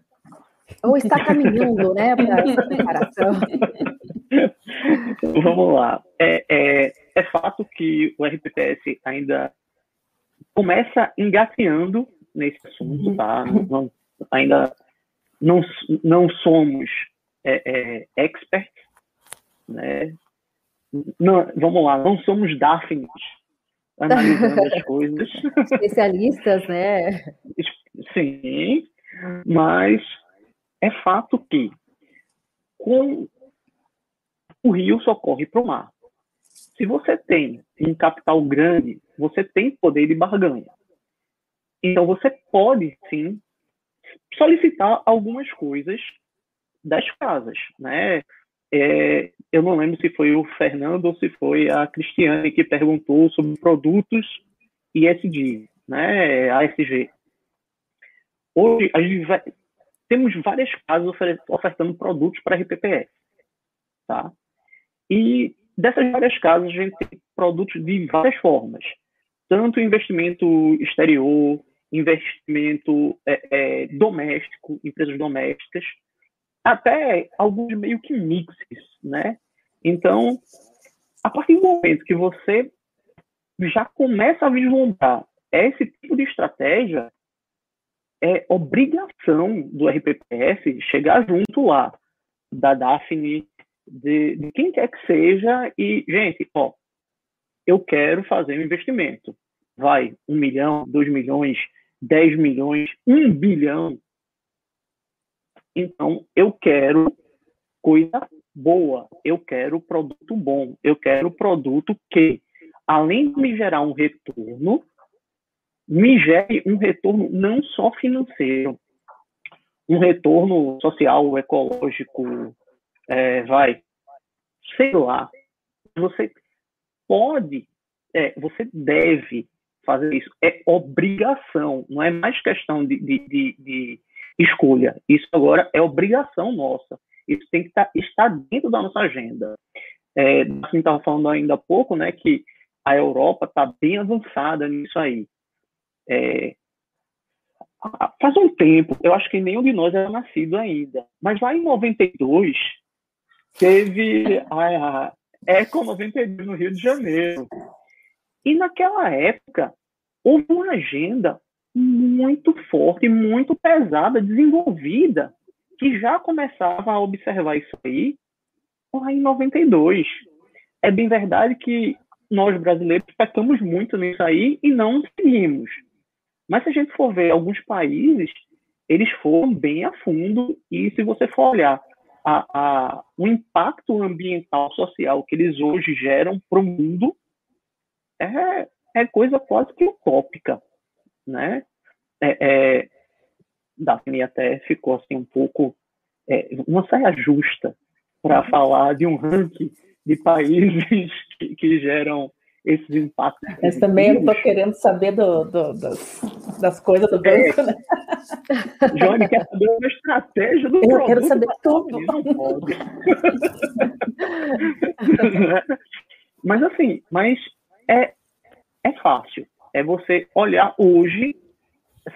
Ou está caminhando, né, para essa preparação. Vamos lá. É, é, é fato que o RPPS ainda começa engateando nesse assunto, tá? Não, não, ainda não, não somos é, é, experts, né? Não, vamos lá, não somos Daphnes analisando as coisas. Especialistas, né? Sim, mas é fato que com o rio socorre para o mar. Se você tem um capital grande, você tem poder de barganha. Então você pode sim solicitar algumas coisas das casas, né? É, eu não lembro se foi o Fernando ou se foi a Cristiane que perguntou sobre produtos ISD, né? ASG. Hoje a vai, temos várias casas ofertando produtos para RPPS, tá? E dessas várias casas a gente tem produtos de várias formas, tanto investimento exterior, investimento é, é, doméstico, empresas domésticas, até alguns meio que mixes, né? Então, a partir do momento que você já começa a vislumbrar esse tipo de estratégia, é obrigação do RPPS chegar junto lá, da Daphne, de, de quem quer que seja, e, gente, ó, eu quero fazer um investimento. Vai, um milhão, dois milhões, 10 milhões, 1 bilhão. Então, eu quero coisa boa, eu quero produto bom, eu quero produto que, além de me gerar um retorno, me gere um retorno não só financeiro, um retorno social, ecológico, é, vai, sei lá. Você pode, é, você deve fazer isso. É obrigação, não é mais questão de, de, de, de escolha. Isso agora é obrigação nossa. Isso tem que tá, estar dentro da nossa agenda. É, assim, estava falando ainda há pouco, né, que a Europa está bem avançada nisso aí. É, faz um tempo, eu acho que nenhum de nós era nascido ainda, mas lá em 92 teve a Eco 92 no Rio de Janeiro. E naquela época, houve uma agenda muito forte, muito pesada, desenvolvida, que já começava a observar isso aí lá em 92. É bem verdade que nós brasileiros pecamos muito nisso aí e não seguimos. Mas se a gente for ver alguns países, eles foram bem a fundo e se você for olhar a, a, o impacto ambiental, social que eles hoje geram para o mundo, é, é coisa quase que utópica, né? É, é, Daphne até ficou assim um pouco é, uma saia justa para falar de um ranking de países que, que geram esses impactos. Mas também eu estou querendo saber do, do, das, das coisas do banco, é. né? Johnny quer saber uma estratégia do Eu produto, quero saber tudo. Não pode. mas assim, mas é, é fácil. É você olhar hoje,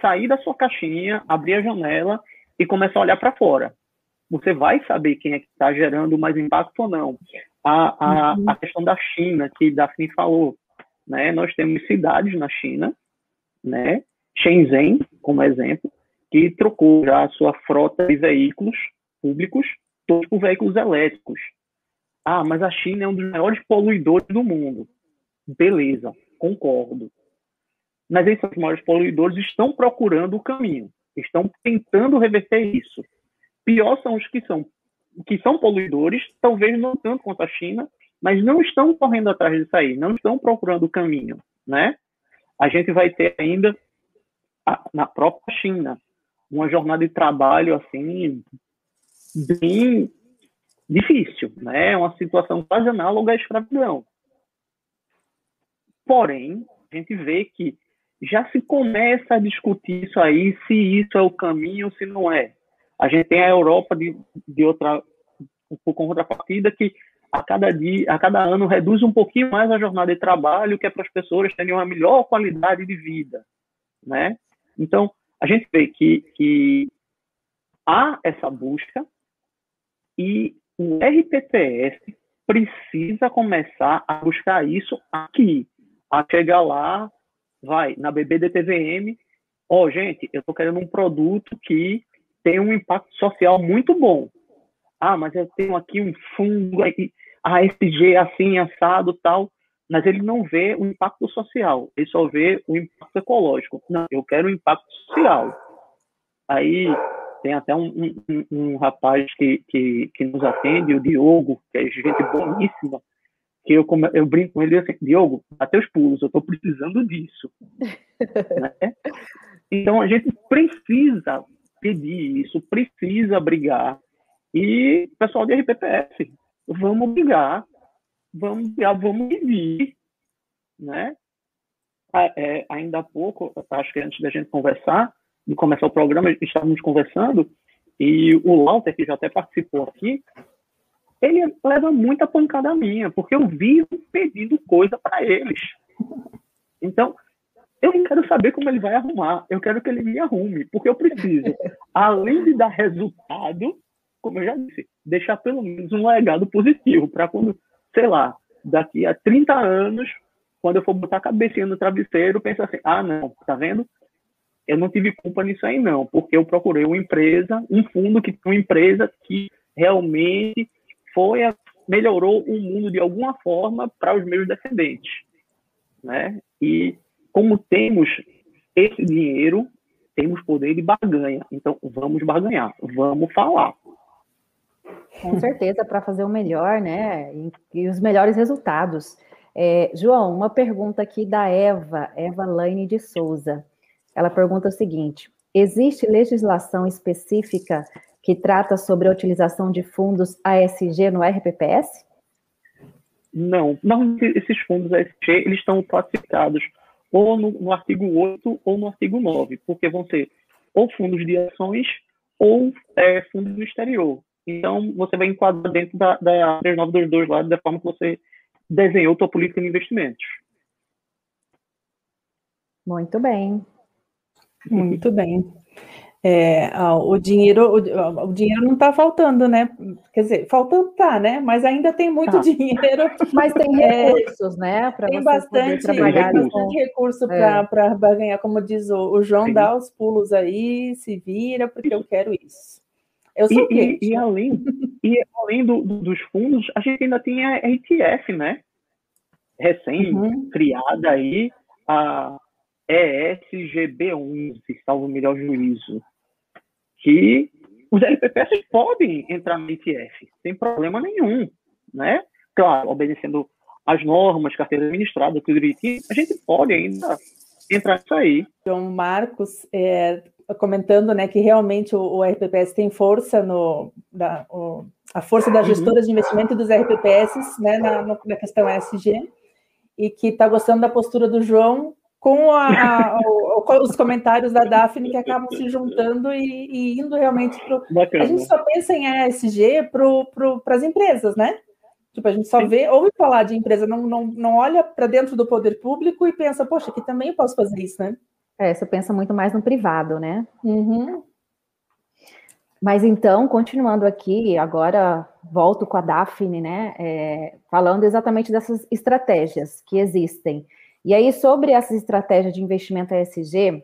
sair da sua caixinha, abrir a janela e começar a olhar para fora. Você vai saber quem é que está gerando mais impacto ou não. A, a, uhum. a questão da China, que Daphne falou, né? Nós temos cidades na China, né? Shenzhen, como exemplo, que trocou já a sua frota de veículos públicos todos por veículos elétricos. Ah, mas a China é um dos maiores poluidores do mundo. Beleza, concordo. Mas esses maiores poluidores estão procurando o caminho, estão tentando reverter isso. Pior são os que são que são poluidores, talvez não tanto quanto a China, mas não estão correndo atrás disso aí, não estão procurando o caminho, né? A gente vai ter ainda na própria China uma jornada de trabalho assim bem difícil, né? É uma situação quase análoga à escravidão. Porém, a gente vê que já se começa a discutir isso aí, se isso é o caminho se não é. A gente tem a Europa de, de outra, por contrapartida, que a cada dia, a cada ano reduz um pouquinho mais a jornada de trabalho, que é para as pessoas terem uma melhor qualidade de vida, né? Então, a gente vê que, que há essa busca e o RPPS precisa começar a buscar isso aqui, a chegar lá, vai, na BBDTVM Ó, oh, gente, eu estou querendo um produto que tem um impacto social muito bom. Ah, mas eu tenho aqui um fundo, ASG assim, assado tal, mas ele não vê o impacto social, ele só vê o impacto ecológico. Não, eu quero o impacto social. Aí tem até um, um, um rapaz que, que, que, nos atende, o Diogo, que é gente boníssima, que eu, eu brinco com ele assim, Diogo, até os pulos, eu estou precisando disso. né? Então a gente precisa pedir isso, precisa brigar. E pessoal de RPPF, vamos brigar, vamos brigar, vamos medir, né? Ah, é, ainda há pouco, acho que antes da gente conversar, de começar o programa, estávamos conversando, e o Walter, que já até participou aqui, ele leva muita pancada minha, porque eu vivo pedindo coisa para eles. Então, eu não quero saber como ele vai arrumar, eu quero que ele me arrume, porque eu preciso, além de dar resultado, como eu já disse, deixar pelo menos um legado positivo para quando, sei lá, daqui a 30 anos, quando eu for botar a cabecinha no travesseiro, pensar assim: ah, não, tá vendo? Eu não tive culpa nisso aí, não, porque eu procurei uma empresa, um fundo que uma empresa que realmente foi a, melhorou o mundo de alguma forma para os meus descendentes, né? E como temos esse dinheiro, temos poder de barganha. Então, vamos barganhar, vamos falar. Com certeza, para fazer o melhor, né? E, e os melhores resultados. É, João, uma pergunta aqui da Eva, Eva Laine de Souza. Ela pergunta o seguinte: existe legislação específica que trata sobre a utilização de fundos ASG no RPPS? Não, não esses fundos ASG eles estão classificados ou no, no, artigo 8 ou no artigo 9, porque vão ser ou fundos de ações ou é, fundos do exterior. Então, você vai enquadrar dentro da, da 3922 lá, da forma que você desenhou sua política de investimentos. Muito bem. Muito bem. É, o dinheiro, o, o, dinheiro não está faltando, né? Quer dizer, faltando tá, né? Mas ainda tem muito tá. dinheiro. Mas tem é, recursos, é, né? tem bastante, trabalhar tem bastante recurso é. para ganhar, como diz o, o João, Sim. dá os pulos aí, se vira, porque eu quero isso. Eu sou e, e, e além, e além do, do, dos fundos, a gente ainda tem a ETF, né? Recém-criada uhum. aí, a ESGB11, salvo o melhor juízo, que os LPPs podem entrar no ETF, sem problema nenhum, né? Claro, obedecendo as normas, carteira administrada, tudo direitinho, a gente pode ainda entrar nisso aí. Então, Marcos, é, comentando né, que realmente o, o RPPS tem força no da, o, a força das uhum. gestoras de investimento dos RPPS né, na, na questão ESG e que está gostando da postura do João com a, a, o, os comentários da Daphne que acabam se juntando e, e indo realmente para a gente só pensa em ESG para as empresas, né? Tipo, a gente só vê, ouve falar de empresa, não, não, não olha para dentro do poder público e pensa, poxa, aqui também eu posso fazer isso, né? É, você pensa muito mais no privado, né? Uhum. Mas então, continuando aqui, agora volto com a Daphne, né? É, falando exatamente dessas estratégias que existem. E aí, sobre essas estratégias de investimento ESG,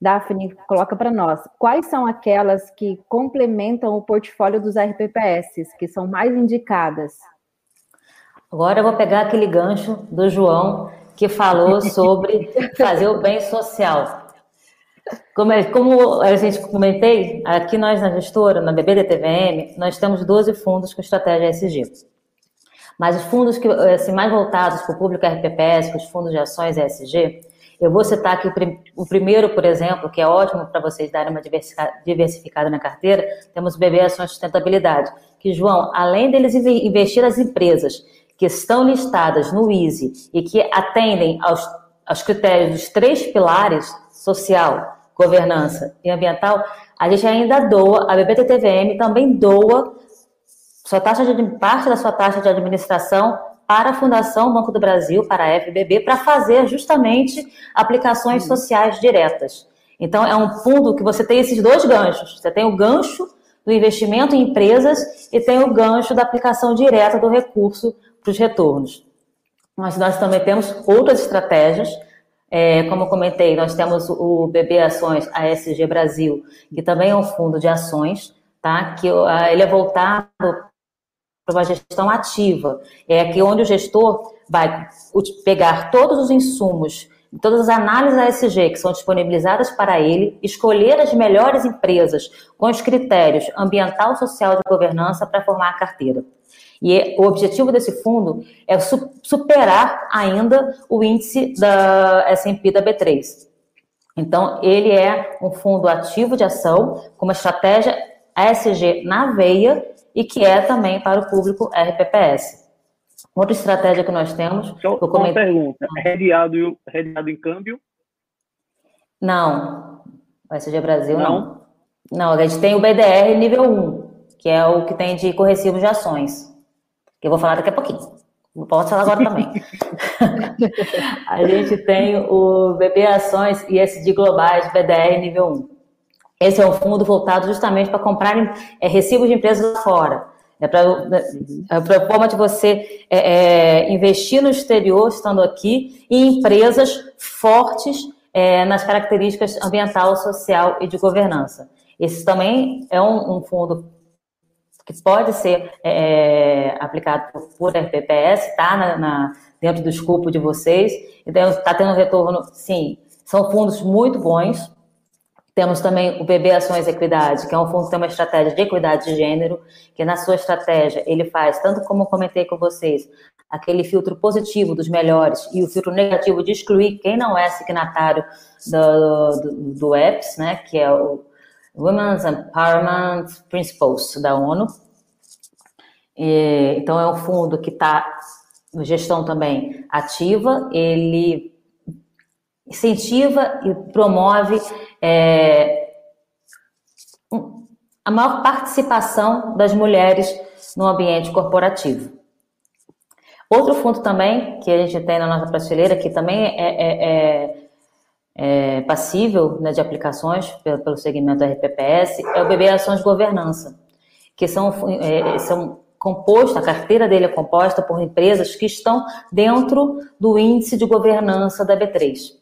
Daphne coloca para nós quais são aquelas que complementam o portfólio dos RPPS, que são mais indicadas. Agora eu vou pegar aquele gancho do João que falou sobre fazer o bem social. Como, como a gente comentei, aqui nós na gestora, na BBDTVM, nós temos 12 fundos com estratégia ESG. Mas os fundos que, assim, mais voltados para o público RPPS, os fundos de ações ESG, eu vou citar aqui o primeiro, por exemplo, que é ótimo para vocês darem uma diversificada na carteira, temos o BB Ações Sustentabilidade, que, João, além deles investir nas empresas que estão listadas no Easy e que atendem aos, aos critérios dos três pilares, social, governança e ambiental, a gente ainda doa, a BBTTVM também doa sua taxa de parte da sua taxa de administração para a Fundação Banco do Brasil, para a FBB, para fazer justamente aplicações uhum. sociais diretas. Então, é um fundo que você tem esses dois ganchos. Você tem o gancho do investimento em empresas e tem o gancho da aplicação direta do recurso para os retornos. Mas nós também temos outras estratégias É, como comentei, nós temos o BB Ações ASG Brasil, que também é um fundo de ações, tá? Que ele é voltado para uma gestão ativa. É aqui onde o gestor vai pegar todos os insumos, todas as análises ASG que são disponibilizadas para ele, escolher as melhores empresas com os critérios ambiental, social e de governança para formar a carteira. E o objetivo desse fundo é superar ainda o índice da S&P da B3. Então, ele é um fundo ativo de ação com uma estratégia ASG na veia e que é também para o público RPPS. Outra estratégia que nós temos. Só uma pergunta: é redeado, redeado em câmbio? Não. O SG Brasil não. não. Não, a gente tem o BDR nível 1, que é o que tem de correctivos de ações. Que eu vou falar daqui a pouquinho. Não posso falar agora também. a gente tem o BB Ações e de Globais BDR nível 1. Esse é um fundo voltado justamente para comprar é, recibos de empresas lá fora. É para a forma de você é, é, investir no exterior, estando aqui, em empresas fortes é, nas características ambiental, social e de governança. Esse também é um, um fundo que pode ser é, aplicado por, por RPPS, está dentro do escopo de vocês, então está tendo retorno, sim, são fundos muito bons, temos também o BB Ações Equidade, que é um fundo que tem uma estratégia de equidade de gênero, que na sua estratégia ele faz, tanto como eu comentei com vocês, aquele filtro positivo dos melhores e o filtro negativo de excluir quem não é signatário do, do, do EPS, né, que é o Women's Empowerment Principles da ONU. E, então é um fundo que está gestão também ativa, ele incentiva e promove é, a maior participação das mulheres no ambiente corporativo. Outro fundo também que a gente tem na nossa prateleira, que também é, é, é, é passível né, de aplicações pelo, segmento RPPS, é o BB Ações de Governança, que são, é, são compostos, a carteira dele é composta por empresas que estão dentro do índice de governança da B3.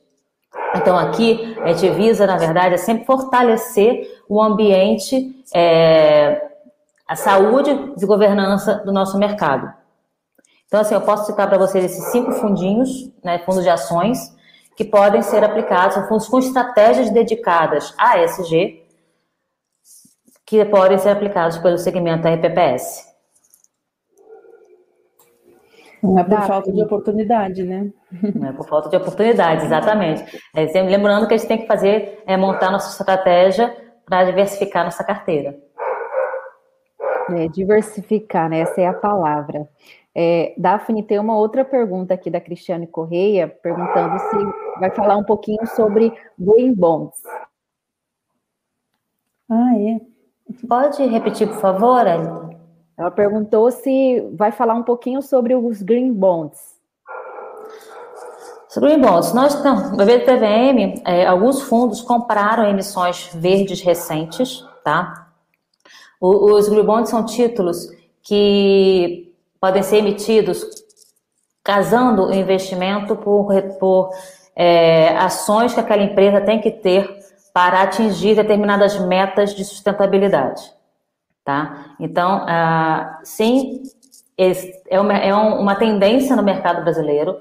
Então, aqui, a gente visa, na verdade, é sempre fortalecer o ambiente, é, a saúde de governança do nosso mercado. Então, assim, eu posso citar para vocês esses cinco fundinhos, né, fundos de ações, que podem ser aplicados, são fundos com estratégias dedicadas a ESG, que podem ser aplicados pelo segmento RPPS. Não é por falta de oportunidade, né? Não é por falta de oportunidade, exatamente. É, sempre lembrando que a gente tem que fazer, é montar nossa estratégia para diversificar nossa carteira. É, diversificar, né? Essa é a palavra. É, Daphne, tem uma outra pergunta aqui da Cristiane Correia, perguntando se vai falar um pouquinho sobre green bonds. Ah, é. Pode repetir, por favor, Elita? Ela perguntou se vai falar um pouquinho sobre os green bonds. Os green bonds, nós estamos, no BBTVM, é, alguns fundos compraram emissões verdes recentes, tá? O, os green bonds são títulos que podem ser emitidos casando o investimento por, por é, ações que aquela empresa tem que ter para atingir determinadas metas de sustentabilidade. Tá? Então, ah, sim, é uma, é uma tendência no mercado brasileiro,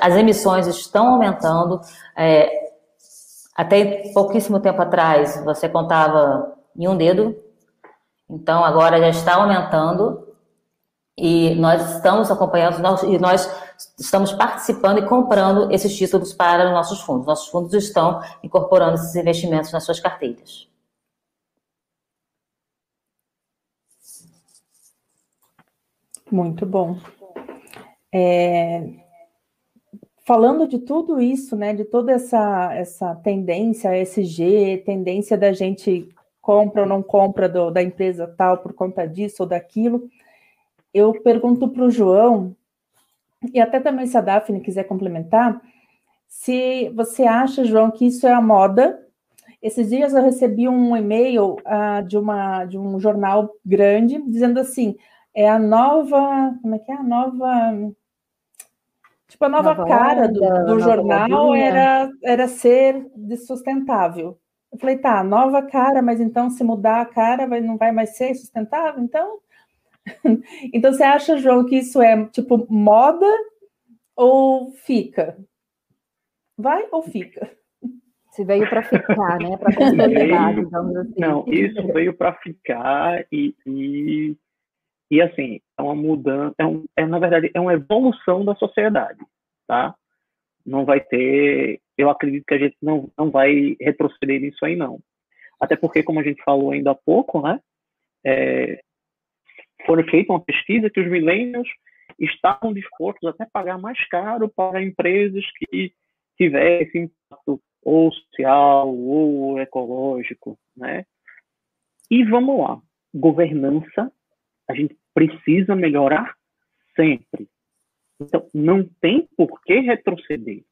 as emissões estão aumentando. É, até pouquíssimo tempo atrás, você contava em um dedo, então agora já está aumentando e nós estamos acompanhando nós, e nós estamos participando e comprando esses títulos para os nossos fundos. Nossos fundos estão incorporando esses investimentos nas suas carteiras. Muito bom. É, falando de tudo isso, né, de toda essa, essa tendência SG, tendência da gente compra ou não compra do, da empresa tal por conta disso ou daquilo, eu pergunto para o João, e até também se a Daphne quiser complementar, se você acha, João, que isso é a moda. Esses dias eu recebi um e-mail uh, de, uma, de um jornal grande dizendo assim: é a nova. Como é que é? A nova. Tipo, a nova, nova cara onda, do, do jornal era, era ser de sustentável. Eu falei, tá, nova cara, mas então se mudar a cara vai, não vai mais ser sustentável? Então, então você acha, João, que isso é tipo moda ou fica? Vai ou fica? Se veio para ficar, né? Para consolidar, digamos assim. Não, isso veio para ficar e, e, e, assim, é uma mudança, é, um, é, na verdade, é uma evolução da sociedade, tá? Não vai ter, eu acredito que a gente não, não vai retroceder nisso aí, não. Até porque, como a gente falou ainda há pouco, né? É, foi feita uma pesquisa que os millennials estavam dispostos até pagar mais caro para empresas que tivessem impacto ou social ou ecológico, né? E vamos lá, governança, a gente precisa melhorar sempre. Então, não tem por que retroceder.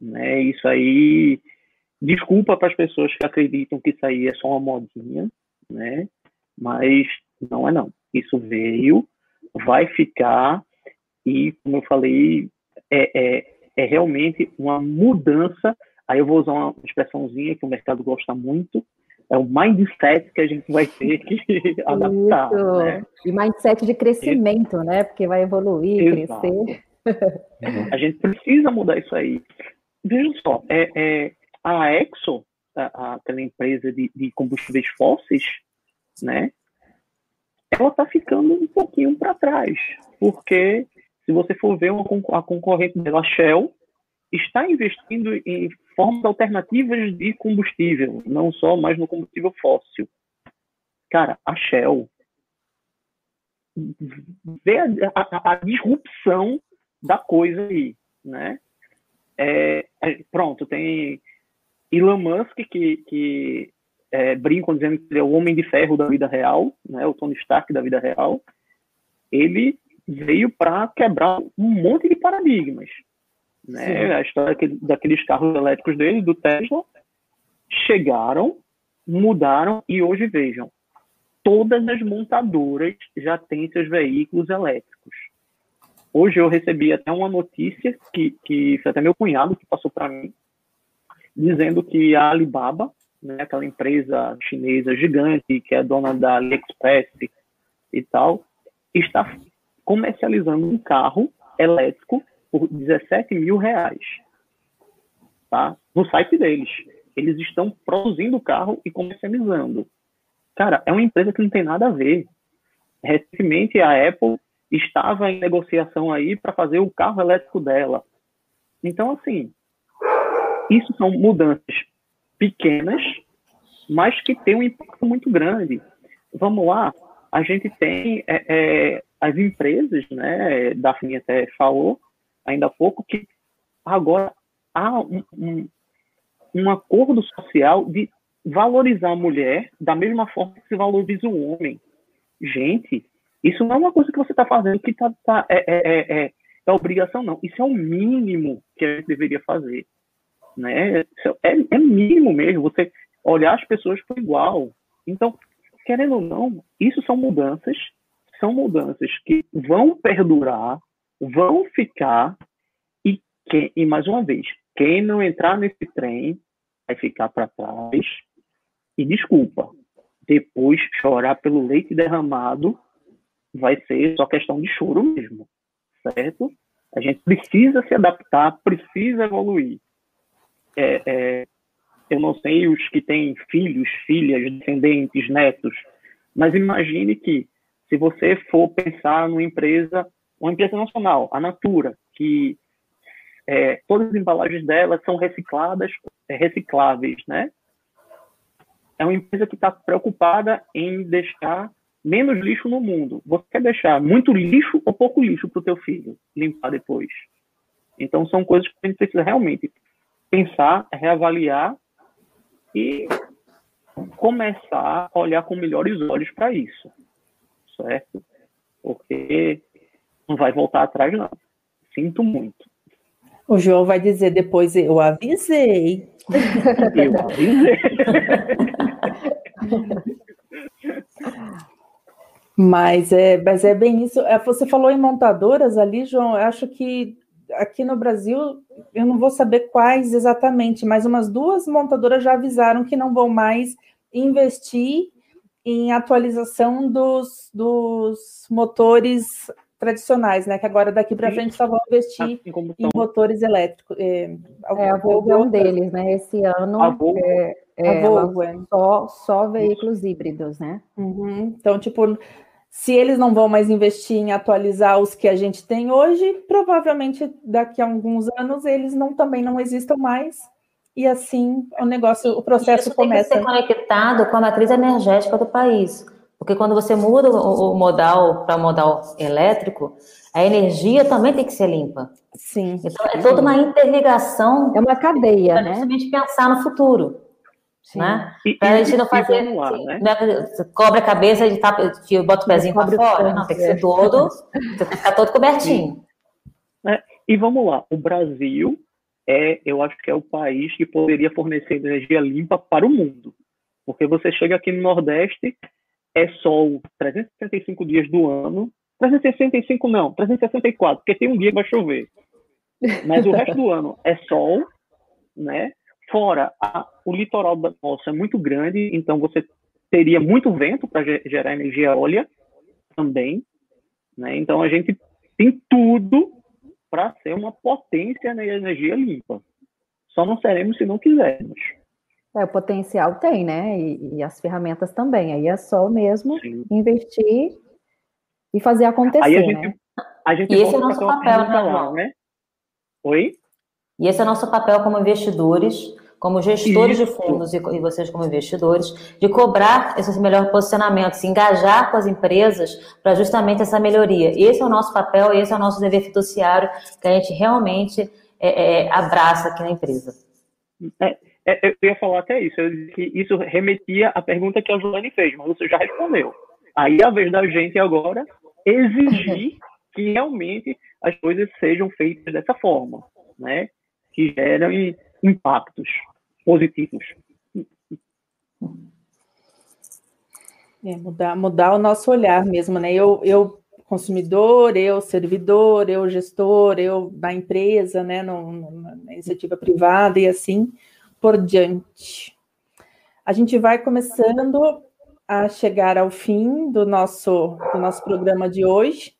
Né? Isso aí, desculpa para as pessoas que acreditam que isso aí é só uma modinha, né? mas não é não. Isso veio, vai ficar, e, como eu falei, é, é, é realmente uma mudança. Aí eu vou usar uma expressãozinha que o mercado gosta muito, é o mindset que a gente vai ter que adaptar. Né? E mindset de crescimento, isso. né? Porque vai evoluir, Exato. crescer. A gente precisa mudar isso aí. Veja só, é, é a Exxon, aquela empresa de, de combustíveis fósseis, né? Ela está ficando um pouquinho para trás, porque se você for ver uma, a concorrente dela, a Shell, está investindo em formas alternativas de combustível, não só mais no combustível fóssil. Cara, a Shell vê a, a, a disrupção da coisa aí, né? É, é, pronto, tem Elon Musk que, que é, brincam dizendo que ele é o homem de ferro da vida real, né, o Tony Stark da vida real, ele veio para quebrar um monte de paradigmas. Né? A história daqueles carros elétricos dele, do Tesla, chegaram, mudaram e hoje vejam, todas as montadoras já têm seus veículos elétricos. Hoje eu recebi até uma notícia que, que foi até meu cunhado que passou para mim, dizendo que a Alibaba né, aquela empresa chinesa gigante que é dona da AliExpress e tal, está comercializando um carro elétrico por 17 mil reais. Tá? No site deles. Eles estão produzindo o carro e comercializando. Cara, é uma empresa que não tem nada a ver. Recentemente, a Apple estava em negociação aí para fazer o carro elétrico dela. Então, assim, isso são mudanças pequenas, mas que têm um impacto muito grande. Vamos lá, a gente tem é, é, as empresas, né, Daphne até falou ainda há pouco, que agora há um, um, um acordo social de valorizar a mulher da mesma forma que se valoriza o homem. Gente, isso não é uma coisa que você está fazendo que tá, tá é, é, é, é, obrigação, não. Isso é o mínimo que a gente deveria fazer né? É, é mínimo mesmo você olhar as pessoas por igual. Então, querendo ou não, isso são mudanças, são mudanças que vão perdurar, vão ficar e, que, e mais uma vez, quem não entrar nesse trem vai ficar para trás. E desculpa, depois chorar pelo leite derramado vai ser só questão de choro mesmo, certo? A gente precisa se adaptar, precisa evoluir é, é, eu não sei os que têm filhos, filhas, descendentes, netos, mas imagine que se você for pensar numa empresa, uma empresa nacional, a Natura, que é, todas as embalagens dela são recicladas, é, recicláveis, né? É uma empresa que está preocupada em deixar menos lixo no mundo. Você quer deixar muito lixo ou pouco lixo para o teu filho limpar depois? Então são coisas que a gente precisa realmente pensar, reavaliar e começar a olhar com melhores olhos para isso, certo? Porque não vai voltar atrás, não. Sinto muito. O João vai dizer depois, eu avisei. Eu avisei. mas, é, mas é bem isso. É, você falou em montadoras ali, João, eu acho que aqui no Brasil, eu não vou saber quais exatamente, mas umas duas montadoras já avisaram que não vão mais investir em atualização dos, dos motores tradicionais, né? Que agora daqui para frente só vão investir assim em motores elétricos. É, é a Volvo é um deles, né? Esse ano a Volvo, é, é, a Volvo, é. Só, só veículos híbridos, né? Uhum. Então, tipo, se eles não vão mais investir em atualizar os que a gente tem hoje, provavelmente daqui a alguns anos eles não também não existam mais. E assim o negócio, o processo Isso começa. Tem que ser conectado com a matriz energética do país. Porque quando você muda o modal para modal elétrico, a energia também tem que ser limpa. Sim. Então é toda uma interligação. É uma cadeia, né? Justamente pensar no futuro. Sim. Né? Para a gente não fazer. Lá, né? né? Cobre a cabeça e tapa, bota o pezinho para fora. Não, tem que ser todo. tem que ficar todo cobertinho. É, e vamos lá, o Brasil é, eu acho que é o país que poderia fornecer energia limpa para o mundo. Porque você chega aqui no Nordeste, é sol 365 dias do ano. 365 não, 364, porque tem um dia que vai chover. Mas o resto do ano é sol, né? Fora, a, o litoral da nossa é muito grande, então você teria muito vento para gerar energia eólica também. Né? Então a gente tem tudo para ser uma potência na energia limpa. Só não seremos se não quisermos. É, o potencial tem, né? E, e, as ferramentas também. Aí é só mesmo Sim. investir e fazer acontecer. Aí a gente, né? a gente e esse é o nosso papel, né, lá, né? Oi? E esse é o nosso papel como investidores, como gestores Isso. de fundos e, e, vocês como investidores, de cobrar esse melhor posicionamento, se engajar com as empresas para justamente essa melhoria. Esse é o nosso papel, esse é o nosso dever fiduciário que a gente realmente é, é, abraça aqui na empresa. É, é, eu ia falar até isso, que isso remetia à pergunta que a Joane fez, mas você já respondeu. Aí é a vez da gente agora exigir que realmente as coisas sejam feitas dessa forma, né? Que geram impactos positivos. É, mudar, mudar o nosso olhar mesmo, né? Eu, eu consumidor, eu servidor, eu gestor, eu da empresa, né? No, no, na iniciativa privada e assim por diante. A gente vai começando a chegar ao fim do nosso, do nosso programa de hoje,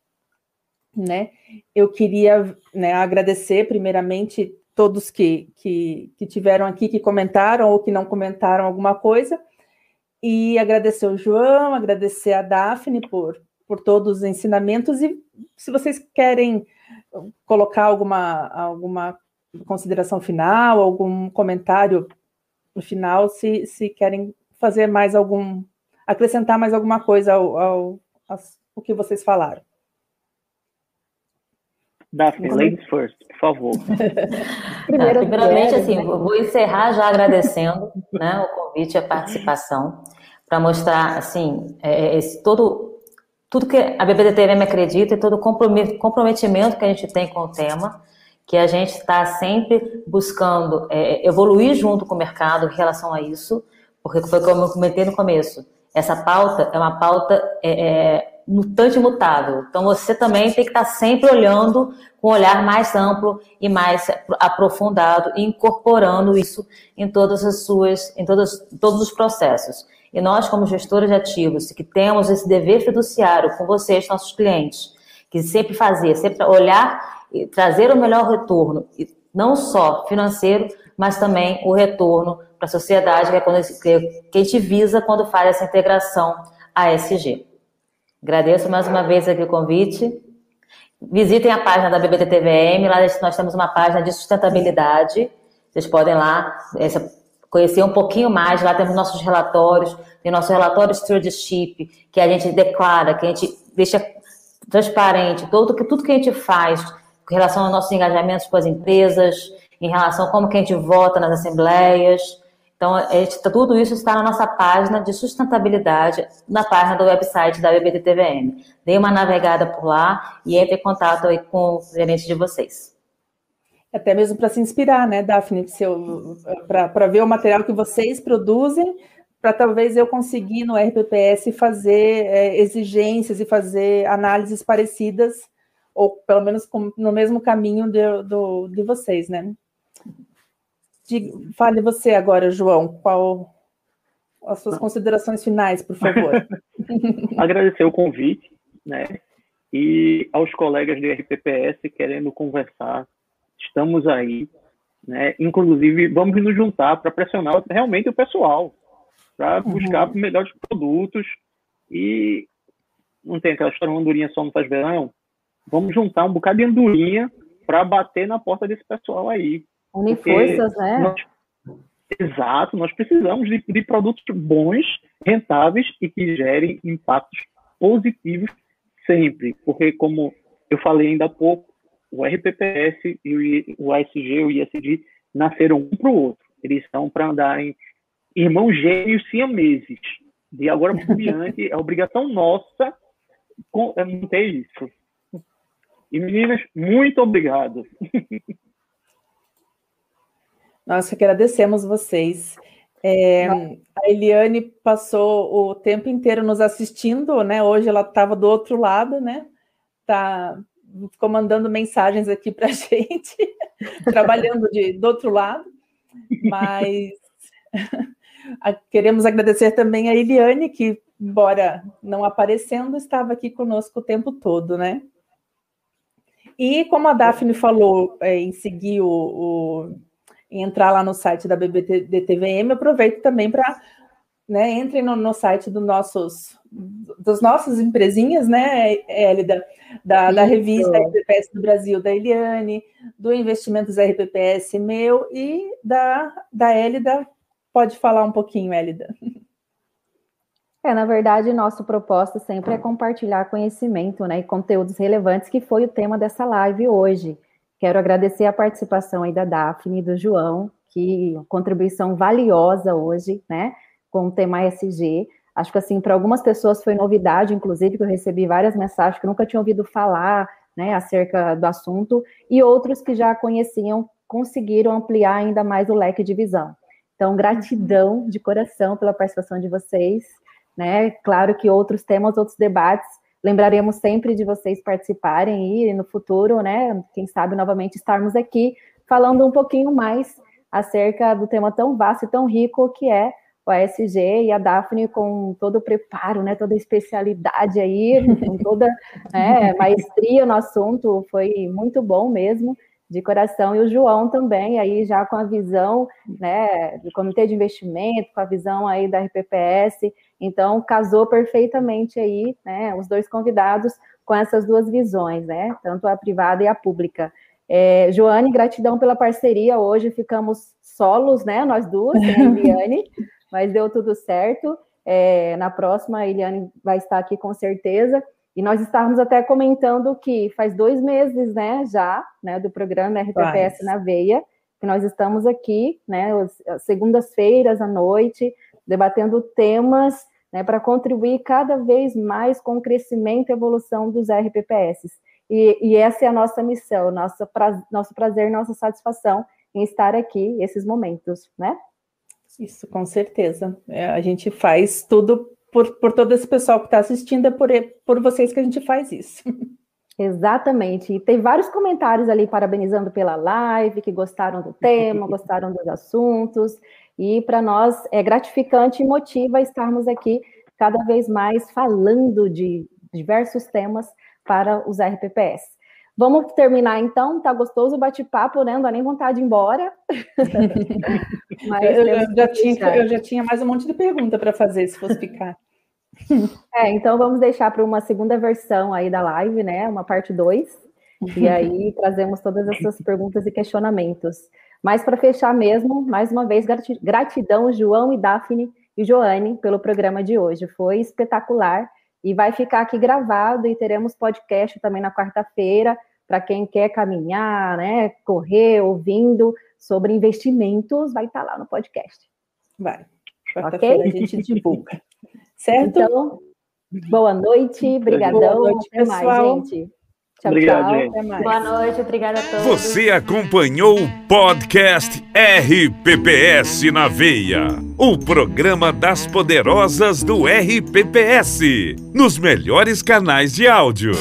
né? Eu queria né, agradecer primeiramente todos que, que, que tiveram aqui, que comentaram ou que não comentaram alguma coisa, e agradecer o João, agradecer a Daphne por, por todos os ensinamentos, e se vocês querem colocar alguma, alguma consideração final, algum comentário no final, se, se querem fazer mais algum, acrescentar mais alguma coisa ao, ao, ao que vocês falaram. Daphne, ladies first, por favor. Primeiro, tá, primeiramente, assim, né? vou encerrar já agradecendo né, o convite e a participação, para mostrar, assim, é, é, esse, todo, tudo que a BBDTVM acredita e todo o comprometimento que a gente tem com o tema, que a gente está sempre buscando é, evoluir junto com o mercado em relação a isso, porque foi como eu comentei no começo, essa pauta é uma pauta é, é, mutante mutável. Então você também tem que estar sempre olhando com um olhar mais amplo e mais aprofundado incorporando isso em todas as suas, em todos, todos os processos. E nós, como gestores de ativos, que temos esse dever fiduciário com vocês, nossos clientes, que sempre fazer, sempre olhar e trazer o melhor retorno, não só financeiro, mas também o retorno para a sociedade, que é quando, que a gente visa quando faz essa integração ASG. Agradeço mais uma vez aqui o convite. Visitem a página da BBTTVM, lá nós temos uma página de sustentabilidade. Vocês podem lá conhecer um pouquinho mais. Lá temos nossos relatórios, tem nosso relatório stewardship, que a gente declara, que a gente deixa transparente tudo, tudo que a gente faz em relação aos nossos engajamentos com as empresas, em relação a como que a gente vota nas assembleias. Então, gente, tudo isso está na nossa página de sustentabilidade, na página do website da BBDTVM. Dê uma navegada por lá e entre em contato aí com o gerente de vocês. Até mesmo para se inspirar, né, Daphne, para ver o material que vocês produzem, para talvez eu conseguir no RPPS fazer é, exigências e fazer análises parecidas ou pelo menos com, no mesmo caminho de, do, de vocês, né? De, fale você agora, João, qual as suas considerações finais, por favor. Agradecer o convite, né? E aos colegas do RPPS querendo conversar, estamos aí, né? Inclusive, vamos nos juntar para pressionar realmente o pessoal, para uhum. buscar uhum. melhores produtos e não tem aquela história, uma andorinha só não faz verão. Vamos juntar um bocado de andorinha para bater na porta desse pessoal aí. Unir forças, né? Nós, exato, nós precisamos de, de produtos bons, rentáveis e que gerem impactos positivos sempre. Porque, como eu falei ainda há pouco, o RPPS e o ASG, o ISG, nasceram um para o outro. Eles são para andarem irmãos gêmeos siameses. De agora por diante, é obrigação nossa é manter isso. E meninas, muito obrigado. Nós que agradecemos vocês. É, a Eliane passou o tempo inteiro nos assistindo, né? Hoje ela estava do outro lado, né? Tá, ficou mandando mensagens aqui para a gente, trabalhando de, do outro lado. Mas queremos agradecer também a Eliane, que, embora não aparecendo, estava aqui conosco o tempo todo, né? E como a Daphne falou é, em seguir o, o entrar lá no site da BBDTVM, aproveito também para né, entrem no, no, site do nossos, dos nossos empresinhas, né, Elida, da, da revista RPPS do Brasil, da Eliane, do Investimentos RPPS meu e da, da Elida. Pode falar um pouquinho, Elida. É, na verdade, nosso propósito sempre é compartilhar conhecimento né, e conteúdos relevantes, que foi o tema dessa live hoje. Quero agradecer a participação aí da Daphne e do João, que contribuição valiosa hoje, né, com o tema SG. Acho que, assim, para algumas pessoas foi novidade, inclusive, que eu recebi várias mensagens que nunca tinham ouvido falar, né, acerca do assunto, e outros que já conheciam conseguiram ampliar ainda mais o leque de visão. Então, gratidão de coração pela participação de vocês né? Claro que outros temas, outros debates, lembraremos sempre de vocês participarem e no futuro, né? Quem sabe novamente estarmos aqui falando um pouquinho mais acerca do tema tão vasto e tão rico que é o ASG e a Daphne com todo o preparo, né, toda a especialidade aí, com toda né, maestria no assunto, foi muito bom mesmo de coração, e o João também, aí já com a visão, né, do Comitê de Investimento, com a visão aí da RPPS, então casou perfeitamente aí, né, os dois convidados com essas duas visões, né, tanto a privada e a pública. É, Joane, gratidão pela parceria, hoje ficamos solos, né, nós duas, né, Eliane, mas deu tudo certo, é, na próxima a Eliane vai estar aqui com certeza, e nós estávamos até comentando que faz dois meses, né, já, né, do programa RPPS na Veia, que nós estamos aqui, né, segundas-feiras à noite, debatendo temas, né, para contribuir cada vez mais com o crescimento e evolução dos RPPS. E, e essa é a nossa missão, nosso, pra, nosso prazer, nossa satisfação em estar aqui, esses momentos, né? Isso, com certeza. É, a gente faz tudo por, por todo esse pessoal que está assistindo, é por, por vocês que a gente faz isso. Exatamente. E tem vários comentários ali parabenizando pela live, que gostaram do tema, gostaram dos assuntos. E para nós é gratificante e motiva estarmos aqui cada vez mais falando de diversos temas para os RPPS. Vamos terminar então, tá gostoso o bate-papo, né? Não dá nem vontade de ir embora. eu, eu, já tinha, eu já tinha mais um monte de pergunta para fazer se fosse ficar. É, então vamos deixar para uma segunda versão aí da live, né? Uma parte 2. E aí trazemos todas essas perguntas e questionamentos. Mas para fechar mesmo, mais uma vez, gratidão, João e Daphne e Joane, pelo programa de hoje. Foi espetacular e vai ficar aqui gravado e teremos podcast também na quarta-feira para quem quer caminhar, né, correr, ouvindo sobre investimentos, vai estar tá lá no podcast. Vai. Quarta-feira okay? a gente divulga. Certo? Então, boa noite, brigadão. Boa noite, Até pessoal. mais, gente. Tchau, Obrigado, tchau. Gente. Boa noite, obrigada a todos. Você acompanhou o podcast RPPS na Veia, o programa das poderosas do RPPS, nos melhores canais de áudio.